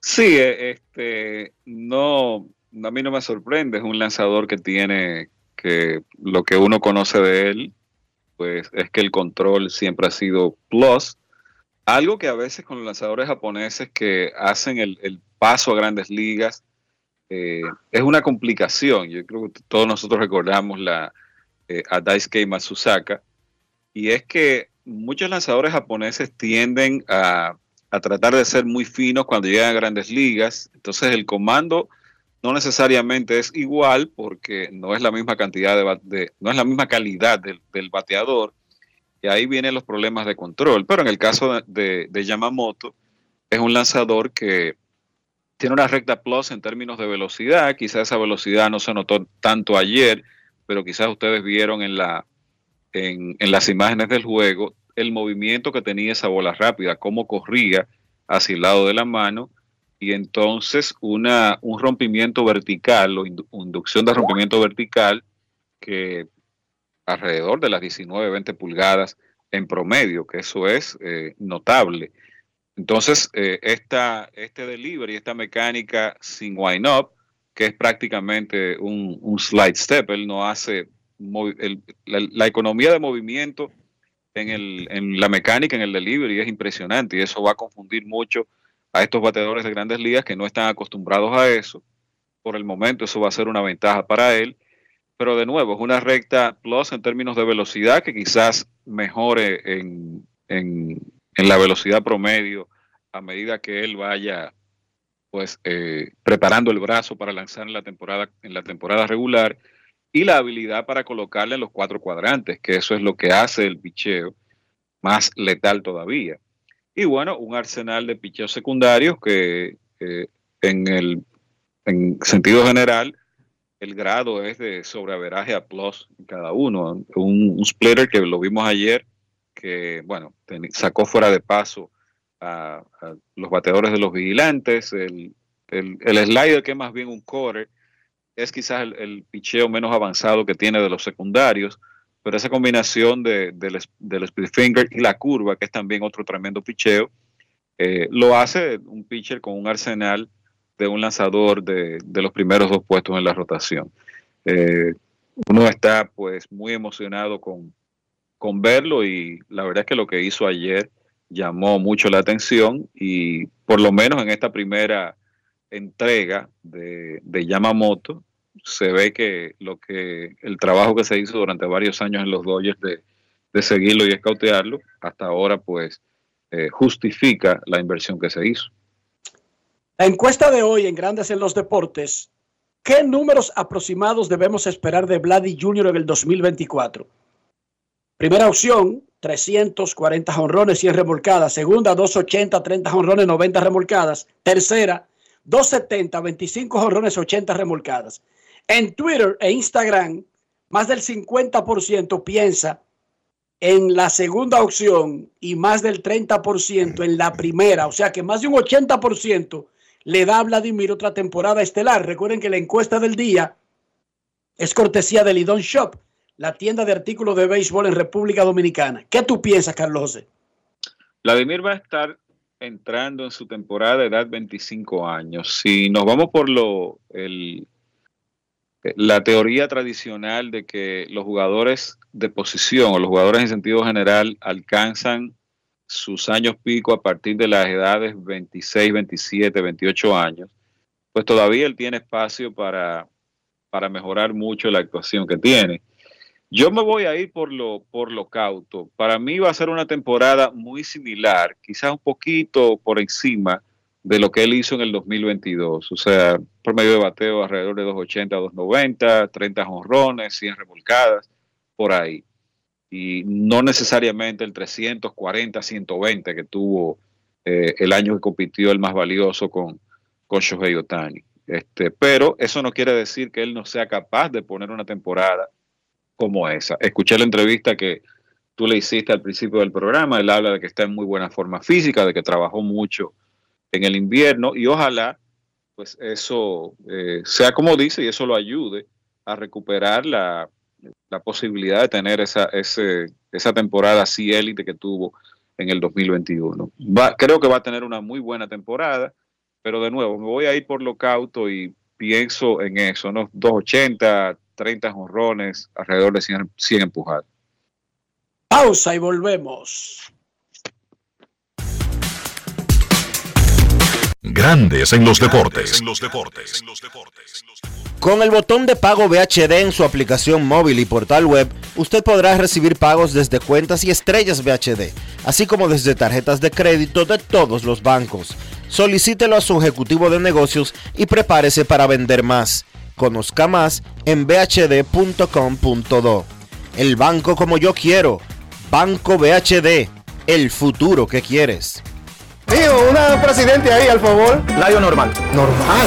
Speaker 23: Sí, eh, este, no, a mí no me sorprende, es un lanzador que tiene que lo que uno conoce de él, pues es que el control siempre ha sido plus. Algo que a veces con los lanzadores japoneses que hacen el, paso a grandes ligas eh, es una complicación. Yo creo que todos nosotros recordamos la eh, a Daisuke Matsusaka, y es que muchos lanzadores japoneses tienden a a tratar de ser muy finos cuando llegan a grandes ligas. Entonces el comando no necesariamente es igual porque no es la misma cantidad de, no es la misma calidad del, del bateador y ahí vienen los problemas de control. Pero en el caso de, de- Yamamoto es un lanzador que tiene una recta plus en términos de velocidad. Quizás esa velocidad no se notó tanto ayer, pero quizás ustedes vieron en la en, en las imágenes del juego el movimiento que tenía esa bola rápida, cómo corría hacia el lado de la mano y entonces una, un rompimiento vertical o indu- inducción de rompimiento vertical que alrededor de las 19, 20 pulgadas en promedio, que eso es eh, notable. Entonces, eh, esta, este delivery, esta mecánica sin wind up, que es prácticamente un, slide step, él no hace la, economía de movimiento en, el, la mecánica, en el delivery, es impresionante y eso va a confundir mucho a estos bateadores de grandes ligas que no están acostumbrados a eso. Por el momento eso va a ser una ventaja para él, pero de nuevo es una recta plus en términos de velocidad que quizás mejore en, en- en la velocidad promedio a medida que él vaya pues eh, preparando el brazo para lanzar en la temporada en la temporada regular y la habilidad para colocarle en los cuatro cuadrantes, que eso es lo que hace el picheo más letal todavía. Y bueno, un arsenal de picheos secundarios que eh, en el en sentido general el grado es de sobreaveraje a plus en cada uno. Un, un splitter que lo vimos ayer, que bueno, sacó fuera de paso a, a los bateadores de los vigilantes, el, el, el slider que es más bien un core, es quizás el, el picheo menos avanzado que tiene de los secundarios, pero esa combinación de, del, del speed finger y la curva, que es también otro tremendo picheo, eh, lo hace un pitcher con un arsenal de un lanzador de, de los primeros dos puestos en la rotación. Eh, uno está pues muy emocionado con, con verlo y la verdad es que lo que hizo ayer llamó mucho la atención y por lo menos en esta primera entrega de, de Yamamoto se ve que lo que el trabajo que se hizo durante varios años en los Dodgers de, de seguirlo y escautearlo hasta ahora pues eh, justifica la inversión que se hizo.
Speaker 4: La encuesta de hoy en Grandes en los Deportes, ¿qué números aproximados debemos esperar de Vladi Jr. en el 2024? Primera opción, 340 jonrones, 100 remolcadas. Segunda, 280, 30 jonrones, 90 remolcadas. Tercera, 270, 25 jonrones, 80 remolcadas. En Twitter e Instagram, más del 50% piensa en la segunda opción y más del 30% en la primera. O sea que más de un 80% le da a Vladimir otra temporada estelar. Recuerden que la encuesta del día es cortesía de Lidon Shop, la tienda de artículos de béisbol en República Dominicana. ¿Qué tú piensas, Carlos José?
Speaker 23: Vladimir va a estar entrando en su temporada de edad 25 años. Si nos vamos por lo el, la teoría tradicional de que los jugadores de posición o los jugadores en sentido general alcanzan sus años pico a partir de las edades 26, 27, 28 años, pues todavía él tiene espacio para, para mejorar mucho la actuación que tiene. Yo me voy a ir por lo, por lo cauto. Para mí va a ser una temporada muy similar, quizás un poquito por encima de lo que él hizo en el 2022. O sea, por medio de bateo alrededor de 280 290, 30 jonrones, 100 revolcadas, por ahí. Y no necesariamente el 340, 120 que tuvo eh, el año que compitió el más valioso con, con Shohei Otani. Este, pero eso no quiere decir que él no sea capaz de poner una temporada como esa. Escuché la entrevista que tú le hiciste al principio del programa, él habla de que está en muy buena forma física, de que trabajó mucho en el invierno y ojalá pues eso eh, sea como dice y eso lo ayude a recuperar la, posibilidad de tener esa, esa temporada así élite que tuvo en el 2021. creo que va a tener una muy buena temporada, pero de nuevo, me voy a ir por lo cauto y pienso en eso, ¿no? 280, 30 jonrones, alrededor de 100, 100 empujadas.
Speaker 4: Pausa y volvemos.
Speaker 2: Grandes en los deportes.
Speaker 5: Con el botón de pago VHD en su aplicación móvil y portal web, usted podrá recibir pagos desde cuentas y estrellas VHD, así como desde tarjetas de crédito de todos los bancos. Solicítelo a su ejecutivo de negocios y prepárese para vender más. Conozca más en bhd.com.do. El banco como yo quiero. Banco BHD. El futuro que quieres.
Speaker 27: Tío, una presidente ahí, al favor.
Speaker 28: Layo normal.
Speaker 27: Normal.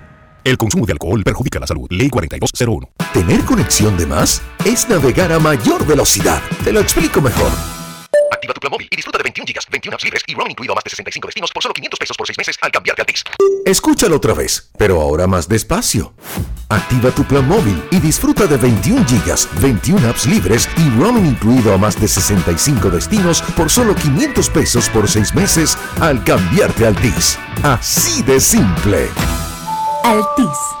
Speaker 21: El consumo de alcohol perjudica la salud. Ley 4201. ¿Tener conexión de más? Es navegar a mayor velocidad. Te lo explico mejor.
Speaker 29: Activa tu plan móvil y disfruta de 21 gigas, 21 apps libres y roaming incluido a más de 65 destinos por solo 500 pesos por 6 meses al cambiarte a Altis.
Speaker 21: Escúchalo otra vez, pero ahora más despacio. Activa tu plan móvil y disfruta de 21 gigas, 21 apps libres y roaming incluido a más de 65 destinos por solo 500 pesos por 6 meses al cambiarte a Altis. Así de simple.
Speaker 30: Altis.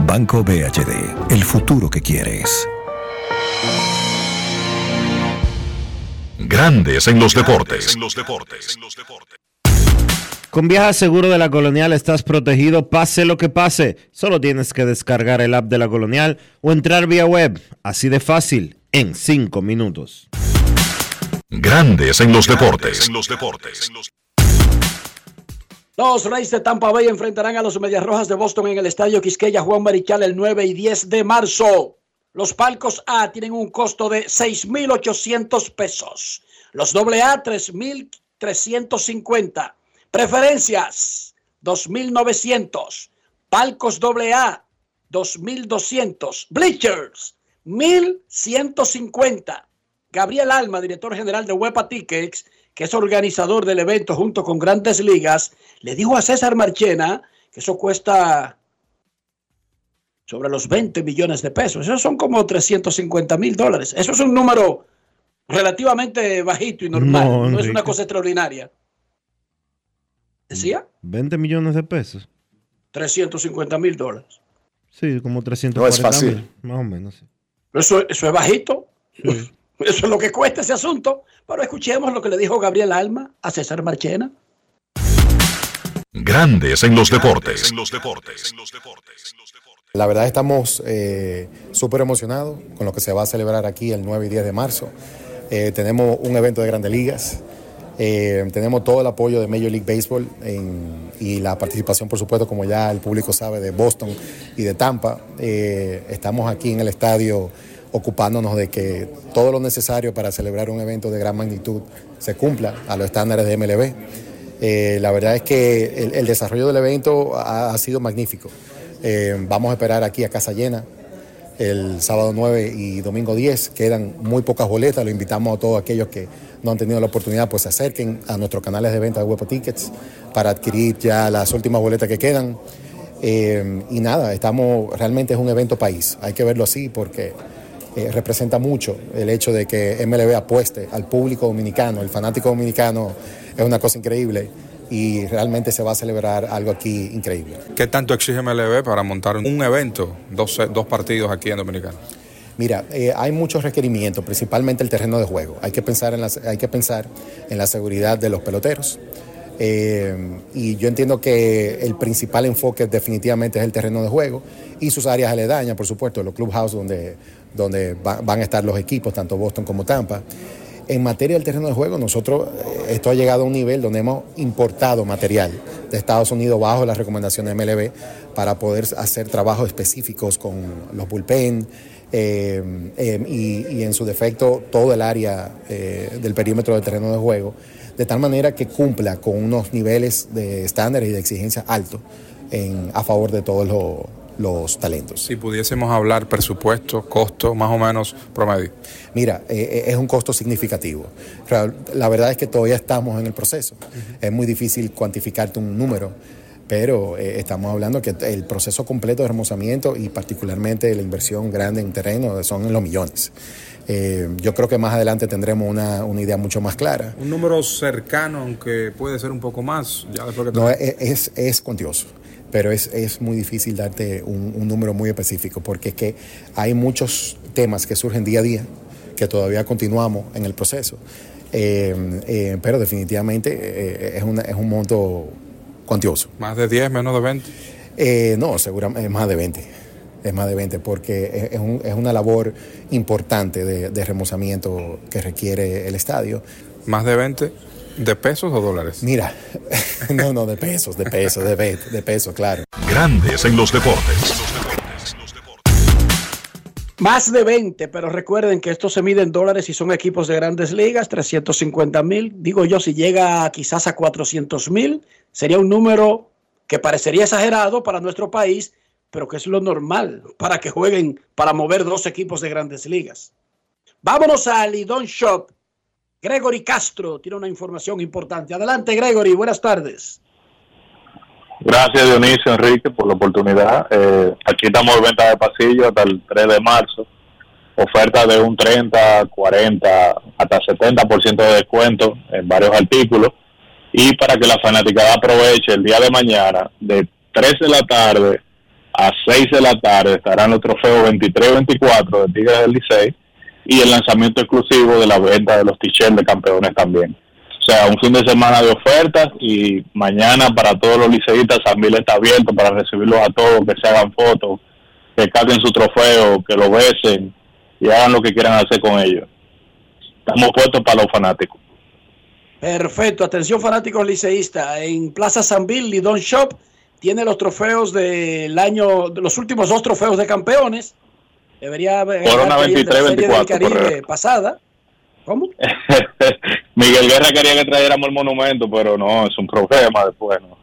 Speaker 31: Banco BHD, el futuro que quieres.
Speaker 2: Grandes en los deportes.
Speaker 5: Con Viaja Seguro de la Colonial estás protegido pase lo que pase. Solo tienes que descargar el app de la Colonial o entrar vía web. Así de fácil, en 5 minutos.
Speaker 2: Grandes en los deportes.
Speaker 4: Los Rays de Tampa Bay enfrentarán a los Medias Rojas de Boston en el Estadio Quisqueya Juan Marichal el 9 y 10 de marzo. Los palcos A tienen un costo de 6,800 pesos. Los AA, 3,350. Preferencias, 2,900. Palcos AA, 2,200. Bleachers, 1,150. Gabriel Alma, director general de Huepa Tickets, que es organizador del evento junto con Grandes Ligas, le dijo a César Marchena que eso cuesta sobre los 20 millones de pesos. Eso son como 350 mil dólares. Eso es un número relativamente bajito y normal.
Speaker 5: No,
Speaker 4: No, es una cosa extraordinaria. ¿Decía?
Speaker 5: 20 millones de pesos.
Speaker 4: 350 mil dólares.
Speaker 5: Sí, como 340
Speaker 4: fácil.
Speaker 5: mil, más o menos. sí.
Speaker 4: Eso, eso es bajito. Eso es lo que cuesta ese asunto. Pero escuchemos lo que le dijo Gabriel Alma a César Marchena.
Speaker 2: Grandes en los deportes.
Speaker 32: La verdad estamos eh, súper emocionados con lo que se va a celebrar aquí el 9 y 10 de marzo. Eh, tenemos un evento de grandes ligas. Eh, tenemos todo el apoyo de Major League Baseball en- y la participación, por supuesto, como ya el público sabe, de Boston y de Tampa. Eh, estamos aquí en el estadio ocupándonos de que todo lo necesario para celebrar un evento de gran magnitud se cumpla a los estándares de MLB. Eh, la verdad es que el, desarrollo del evento ha, ha sido magnífico. Eh, vamos a esperar aquí a casa llena el sábado 9 y domingo 10. Quedan muy pocas boletas. Lo invitamos a todos aquellos que no han tenido la oportunidad, pues se acerquen a nuestros canales de venta de Huepo Tickets para adquirir ya las últimas boletas que quedan. Eh, y nada, estamos, realmente es un evento país. Hay que verlo así porque eh, representa mucho el hecho de que MLB apueste al público dominicano. El fanático dominicano es una cosa increíble y realmente se va a celebrar algo aquí increíble.
Speaker 33: ¿Qué tanto exige MLB para montar un evento, dos, dos partidos aquí en Dominicana?
Speaker 32: Mira, eh, hay muchos requerimientos, principalmente el terreno de juego. Hay que pensar en la, hay que pensar en la seguridad de los peloteros. Eh, y yo entiendo que el principal enfoque definitivamente es el terreno de juego y sus áreas aledañas, por supuesto, los clubhouse donde, donde va- van a estar los equipos, tanto Boston como Tampa. En materia del terreno de juego, nosotros, eh, esto ha llegado a un nivel donde hemos importado material de Estados Unidos bajo las recomendaciones de MLB para poder hacer trabajos específicos con los bullpen eh, eh, y, en su defecto todo el área eh, del perímetro del terreno de juego, de tal manera que cumpla con unos niveles de estándares y de exigencia altos a favor de todos los, los talentos.
Speaker 33: Si pudiésemos hablar presupuesto, costo, más o menos promedio.
Speaker 32: Mira, eh, eh, es un costo significativo. La verdad es que todavía estamos en el proceso. Es muy difícil cuantificarte un número, pero eh, estamos hablando que el proceso completo de remozamiento y particularmente la inversión grande en terreno son en los millones. Eh, yo creo que más adelante tendremos una, una, idea mucho más clara.
Speaker 8: Un número cercano, aunque puede ser un poco más, ya después que
Speaker 32: No, es, es, es cuantioso pero es, es, muy difícil darte un, un, número muy específico porque es que hay muchos temas que surgen día a día que todavía continuamos en el proceso. Eh, eh, pero definitivamente eh, es, una, es un monto cuantioso.
Speaker 8: ¿Más de 10, menos de 20?
Speaker 32: Eh, no, seguramente es más de 20. Es más de 20 porque es, un, es una labor importante de, de, remozamiento que requiere el estadio.
Speaker 8: ¿Más de 20? ¿De pesos o dólares?
Speaker 32: Mira, no, no, de pesos, de pesos, de, de pesos, claro.
Speaker 2: Grandes en los deportes.
Speaker 4: Más de 20, pero recuerden que esto se mide en dólares y son equipos de grandes ligas, 350 mil. Digo yo, si llega quizás a 400 mil, sería un número que parecería exagerado para nuestro país, pero que es lo normal para que jueguen, para mover dos equipos de grandes ligas. Vámonos a Lidón Shop. Gregory Castro tiene una información importante. Adelante, Gregory, buenas tardes.
Speaker 34: Gracias Dionisio Enrique por la oportunidad. Eh, aquí estamos en venta de pasillo hasta el 3 de marzo. Oferta de un 30, 40, hasta 70% de descuento en varios artículos. Y para que la fanaticada aproveche el día de mañana, de 3 de la tarde a 6 de la tarde, estarán los trofeos 23-24 de Tigres del Licey y el lanzamiento exclusivo de la venta de los t-shirts de campeones también. O sea, un fin de semana de ofertas y mañana para todos los liceístas San Mil está abierto para recibirlos a todos, que se hagan fotos, que caquen su trofeo, que lo besen y hagan lo que quieran hacer con ellos. Estamos puestos para los fanáticos.
Speaker 4: Perfecto, atención fanáticos liceístas. En Plaza San Bill, Lidón Shop tiene los trofeos del año, los últimos dos trofeos de campeones. Debería haber
Speaker 34: Corona 23-24
Speaker 4: Caribe pasada. ¿Cómo?
Speaker 34: Miguel Guerra quería que trajéramos el monumento, pero no, es un problema después. ¿no?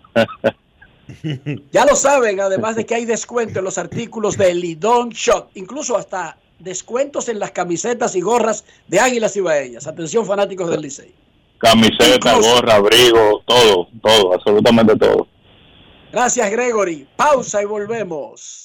Speaker 4: ya lo saben, además de que hay descuento en los artículos de Lidón Shop, incluso hasta descuentos en las camisetas y gorras de Águilas y Baellas. Atención, fanáticos del Licey.
Speaker 34: Camiseta, incluso, gorra, abrigo, todo, todo, absolutamente todo.
Speaker 4: Gracias, Gregory. Pausa y volvemos.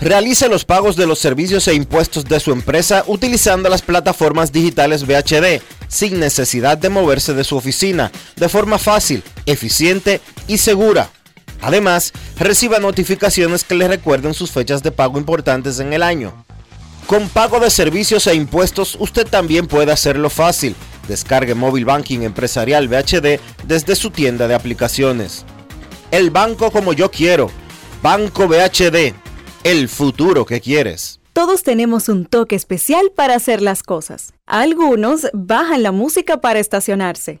Speaker 5: Realice los pagos de los servicios e impuestos de su empresa utilizando las plataformas digitales VHD, sin necesidad de moverse de su oficina, de forma fácil, eficiente y segura. Además, reciba notificaciones que le recuerden sus fechas de pago importantes en el año. Con pago de servicios e impuestos, usted también puede hacerlo fácil. Descargue Móvil Banking Empresarial VHD desde su tienda de aplicaciones. El banco como yo quiero. Banco VHD el futuro que quieres.
Speaker 14: Todos tenemos un toque especial para hacer las cosas. Algunos bajan la música para estacionarse.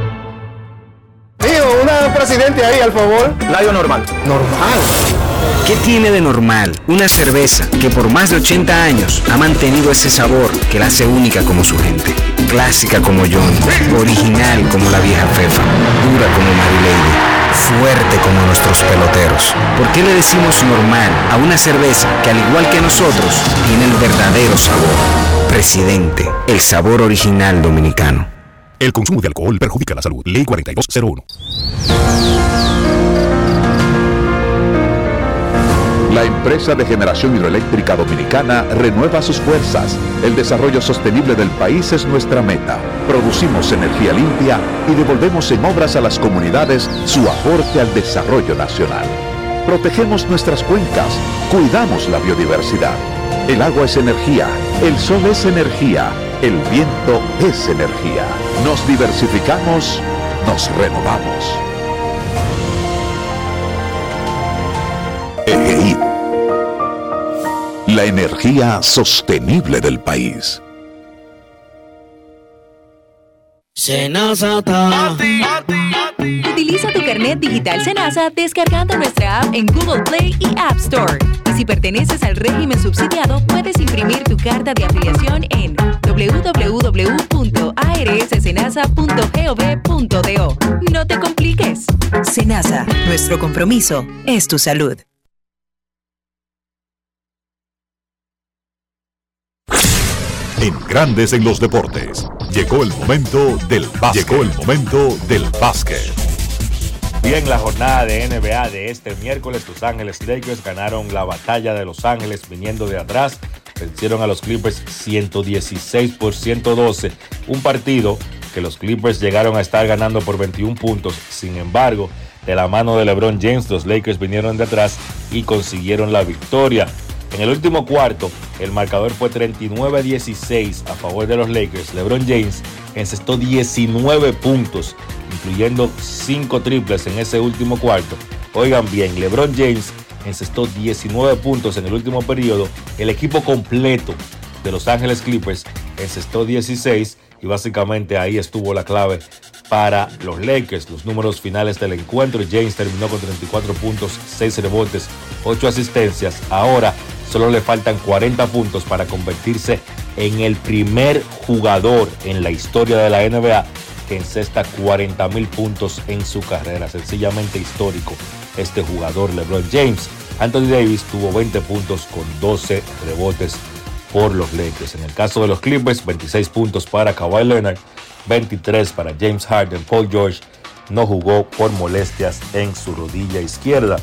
Speaker 35: Una presidente ahí, al favor.
Speaker 28: Layo normal.
Speaker 35: Normal.
Speaker 28: ¿Qué tiene de normal una cerveza que por más de 80 años ha mantenido ese sabor que la hace única como su gente? Clásica como John, original como la vieja Fefa, dura como Mary Lady, fuerte como nuestros peloteros. ¿Por qué le decimos normal a una cerveza que al igual que nosotros tiene el verdadero sabor? Presidente, el sabor original dominicano.
Speaker 2: El consumo de alcohol perjudica la salud. Ley 4201. La empresa de generación hidroeléctrica dominicana renueva sus fuerzas. El desarrollo sostenible del país es nuestra meta. Producimos energía limpia y devolvemos en obras a las comunidades su aporte al desarrollo nacional. Protegemos nuestras cuencas, cuidamos la biodiversidad. El agua es energía, el sol es energía, el viento es energía. Nos diversificamos, nos renovamos. EGI. La energía sostenible del país.
Speaker 36: Senasa Utiliza tu carnet digital Senasa descargando nuestra app en Google Play y App Store. Y si perteneces al régimen subsidiado, puedes imprimir tu carta de afiliación en www.arssenasa.gov.do. No te compliques. Senasa, nuestro compromiso es tu salud.
Speaker 2: En Grandes en los Deportes. Llegó el momento del básquet. Llegó el momento del básquet.
Speaker 37: Bien, la jornada de NBA de este miércoles, Los Ángeles Lakers ganaron la batalla de Los Ángeles viniendo de atrás. Vencieron a los Clippers 116 por 112. Un partido que los Clippers llegaron a estar ganando por 21 puntos. Sin embargo, de la mano de LeBron James, los Lakers vinieron de atrás y consiguieron la victoria. En el último cuarto, el marcador fue 39-16 a favor de los Lakers. LeBron James encestó 19 puntos, incluyendo 5 triples en ese último cuarto. Oigan bien, LeBron James encestó 19 puntos en el último periodo. El equipo completo de Los Ángeles Clippers encestó 16 y básicamente ahí estuvo la clave para los Lakers. Los números finales del encuentro, James terminó con 34 puntos, 6 rebotes, 8 asistencias. Ahora solo le faltan 40 puntos para convertirse en el primer jugador en la historia de la NBA que encesta 40 mil puntos en su carrera. Sencillamente histórico este jugador LeBron James. Anthony Davis tuvo 20 puntos con 12 rebotes por los Lakers. En el caso de los Clippers, 26 puntos para Kawhi Leonard, 23 para James Harden. Paul George no jugó por molestias en su rodilla izquierda.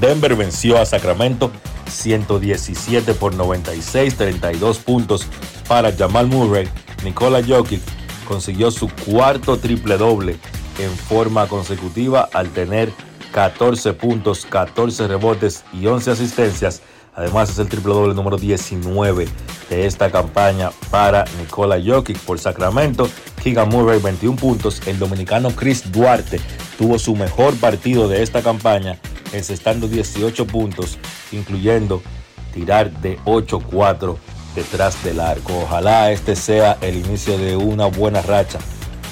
Speaker 37: Denver venció a Sacramento 117 por 96, 32 puntos para Jamal Murray. Nikola Jokic consiguió su cuarto triple doble en forma consecutiva al tener 14 puntos, 14 rebotes y 11 asistencias. Además es el triple doble número 19 de esta campaña para Nikola Jokic por Sacramento. Keegan Murray 21 puntos. El dominicano Chris Duarte tuvo su mejor partido de esta campaña encestando 18 puntos, incluyendo tirar de 8-4 detrás del arco. Ojalá este sea el inicio de una buena racha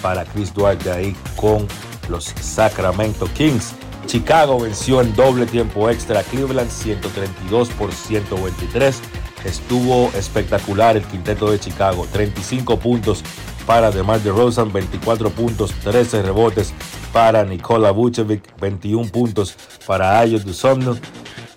Speaker 37: para Chris Duarte ahí con los Sacramento Kings. Chicago venció en doble tiempo extra Cleveland 132 por 123. Estuvo espectacular el quinteto de Chicago. 35 puntos para DeMar DeRozan, 24 puntos, 13 rebotes para Nikola Vucevic, 21 puntos para Ayo Dusomno.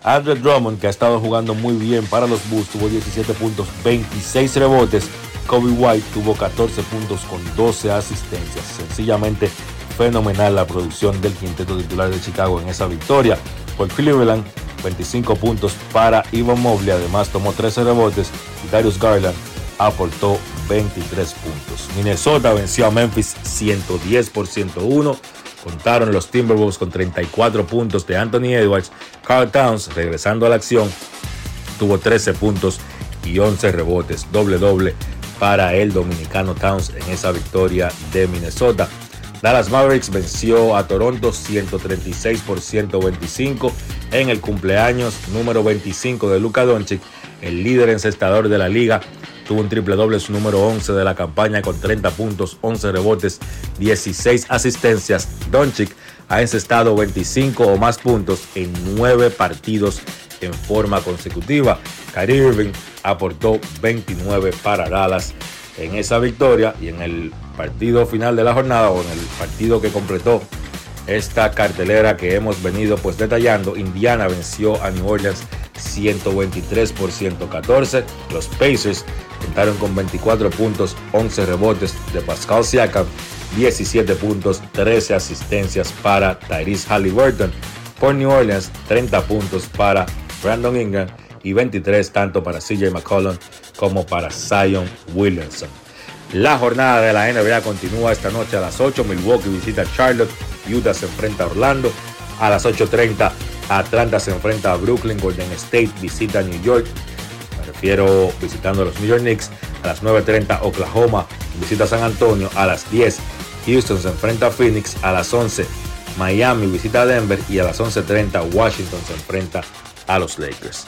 Speaker 37: Andre Drummond, que ha estado jugando muy bien para los Bulls, tuvo 17 puntos, 26 rebotes. Kobe White tuvo 14 puntos con 12 asistencias. Sencillamente fenomenal la producción del quinteto titular de Chicago en esa victoria. Por Cleveland, 25 puntos para Ivan Mobley, además tomó 13 rebotes Darius Garland aportó 23 puntos. Minnesota venció a Memphis 110 por 101. Contaron los Timberwolves con 34 puntos de Anthony Edwards. Carl Towns, regresando a la acción, tuvo 13 puntos y 11 rebotes. Doble doble para el dominicano Towns en esa victoria de Minnesota. Dallas Mavericks venció a Toronto 136 por 125 en el cumpleaños número 25 de Luka Doncic, el líder encestador de la liga. Tuvo un triple doble, su número 11 de la campaña con 30 puntos, 11 rebotes, 16 asistencias. Doncic ha encestado 25 o más puntos en 9 partidos en forma consecutiva. Kyrie Irving aportó 29 para Dallas en esa victoria y en el partido final de la jornada o en el partido que completó esta cartelera que hemos venido pues detallando, Indiana venció a New Orleans 123 por 114. Los Pacers contaron con 24 puntos, 11 rebotes de Pascal Siakam, 17 puntos, 13 asistencias para Tyrese Halliburton. Por New Orleans, 30 puntos para Brandon Ingram y 23 tanto para CJ McCollum como para Zion Williamson. La jornada de la NBA continúa esta noche a las 8. Milwaukee visita Charlotte. Utah se enfrenta a Orlando. A las 8.30 Atlanta se enfrenta a Brooklyn. Golden State visita New York. Me refiero visitando a los New York Knicks. A las 9.30 Oklahoma visita San Antonio. A las 10 Houston se enfrenta a Phoenix. A las 11 Miami visita a Denver. Y a las 11.30 Washington se enfrenta a los Lakers.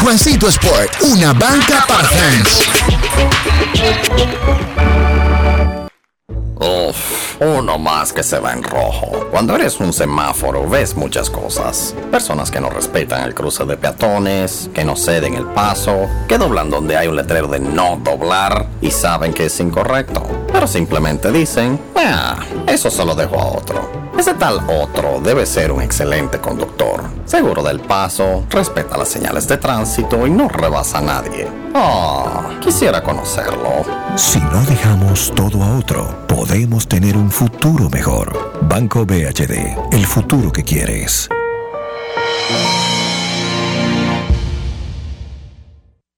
Speaker 20: Juancito Sport, una banca para fans.
Speaker 38: Uf, uno más que se va en rojo. Cuando eres un semáforo ves muchas cosas. Personas que no respetan el cruce de peatones, que no ceden el paso, que doblan donde hay un letrero de no doblar y saben que es incorrecto. Pero simplemente dicen, ah, eso se lo dejo a otro. Ese tal otro debe ser un excelente conductor, seguro del paso, respeta las señales de tránsito y no rebasa a nadie. Ah, quisiera conocerlo.
Speaker 39: Si no dejamos todo a otro, podemos tener un futuro mejor. Banco BHD, el futuro que quieres.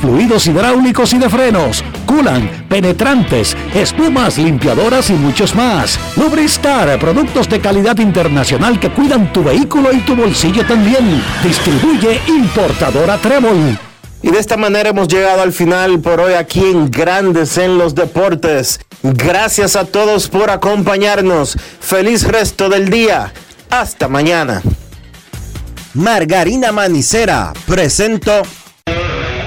Speaker 15: fluidos hidráulicos y de frenos, culan, penetrantes, espumas, limpiadoras y muchos más. Lubristar, productos de calidad internacional que cuidan tu vehículo y tu bolsillo también. Distribuye importadora Trébol.
Speaker 1: Y de esta manera hemos llegado al final por hoy aquí en Grandes en los Deportes. Gracias a todos por acompañarnos. Feliz resto del día. Hasta mañana. Margarina Manicera presento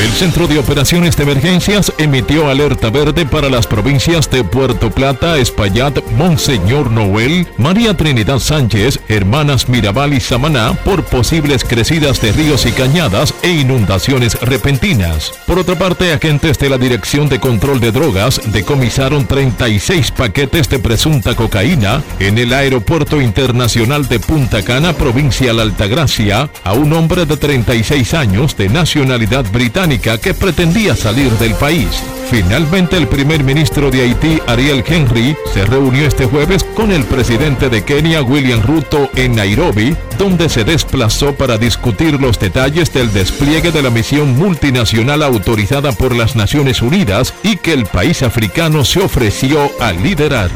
Speaker 21: El Centro de Operaciones de Emergencias emitió alerta verde para las provincias de Puerto Plata, Espaillat, Monseñor Noel, María Trinidad Sánchez, Hermanas Mirabal y Samaná por posibles crecidas de ríos y cañadas e inundaciones repentinas. Por otra parte, agentes de la Dirección de Control de Drogas decomisaron 36 paquetes de presunta cocaína en el Aeropuerto Internacional de Punta Cana, provincia La Altagracia, a un hombre de 36 años de nacionalidad británica que pretendía salir del país. Finalmente, el primer ministro de Haití, Ariel Henry, se reunió este jueves con el presidente de Kenia, William Ruto, en Nairobi, donde se desplazó para discutir los detalles del despliegue de la misión multinacional autorizada por las Naciones Unidas y que el país africano se ofreció a liderar.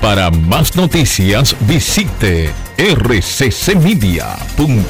Speaker 21: Para más noticias, visite rccmedia.com.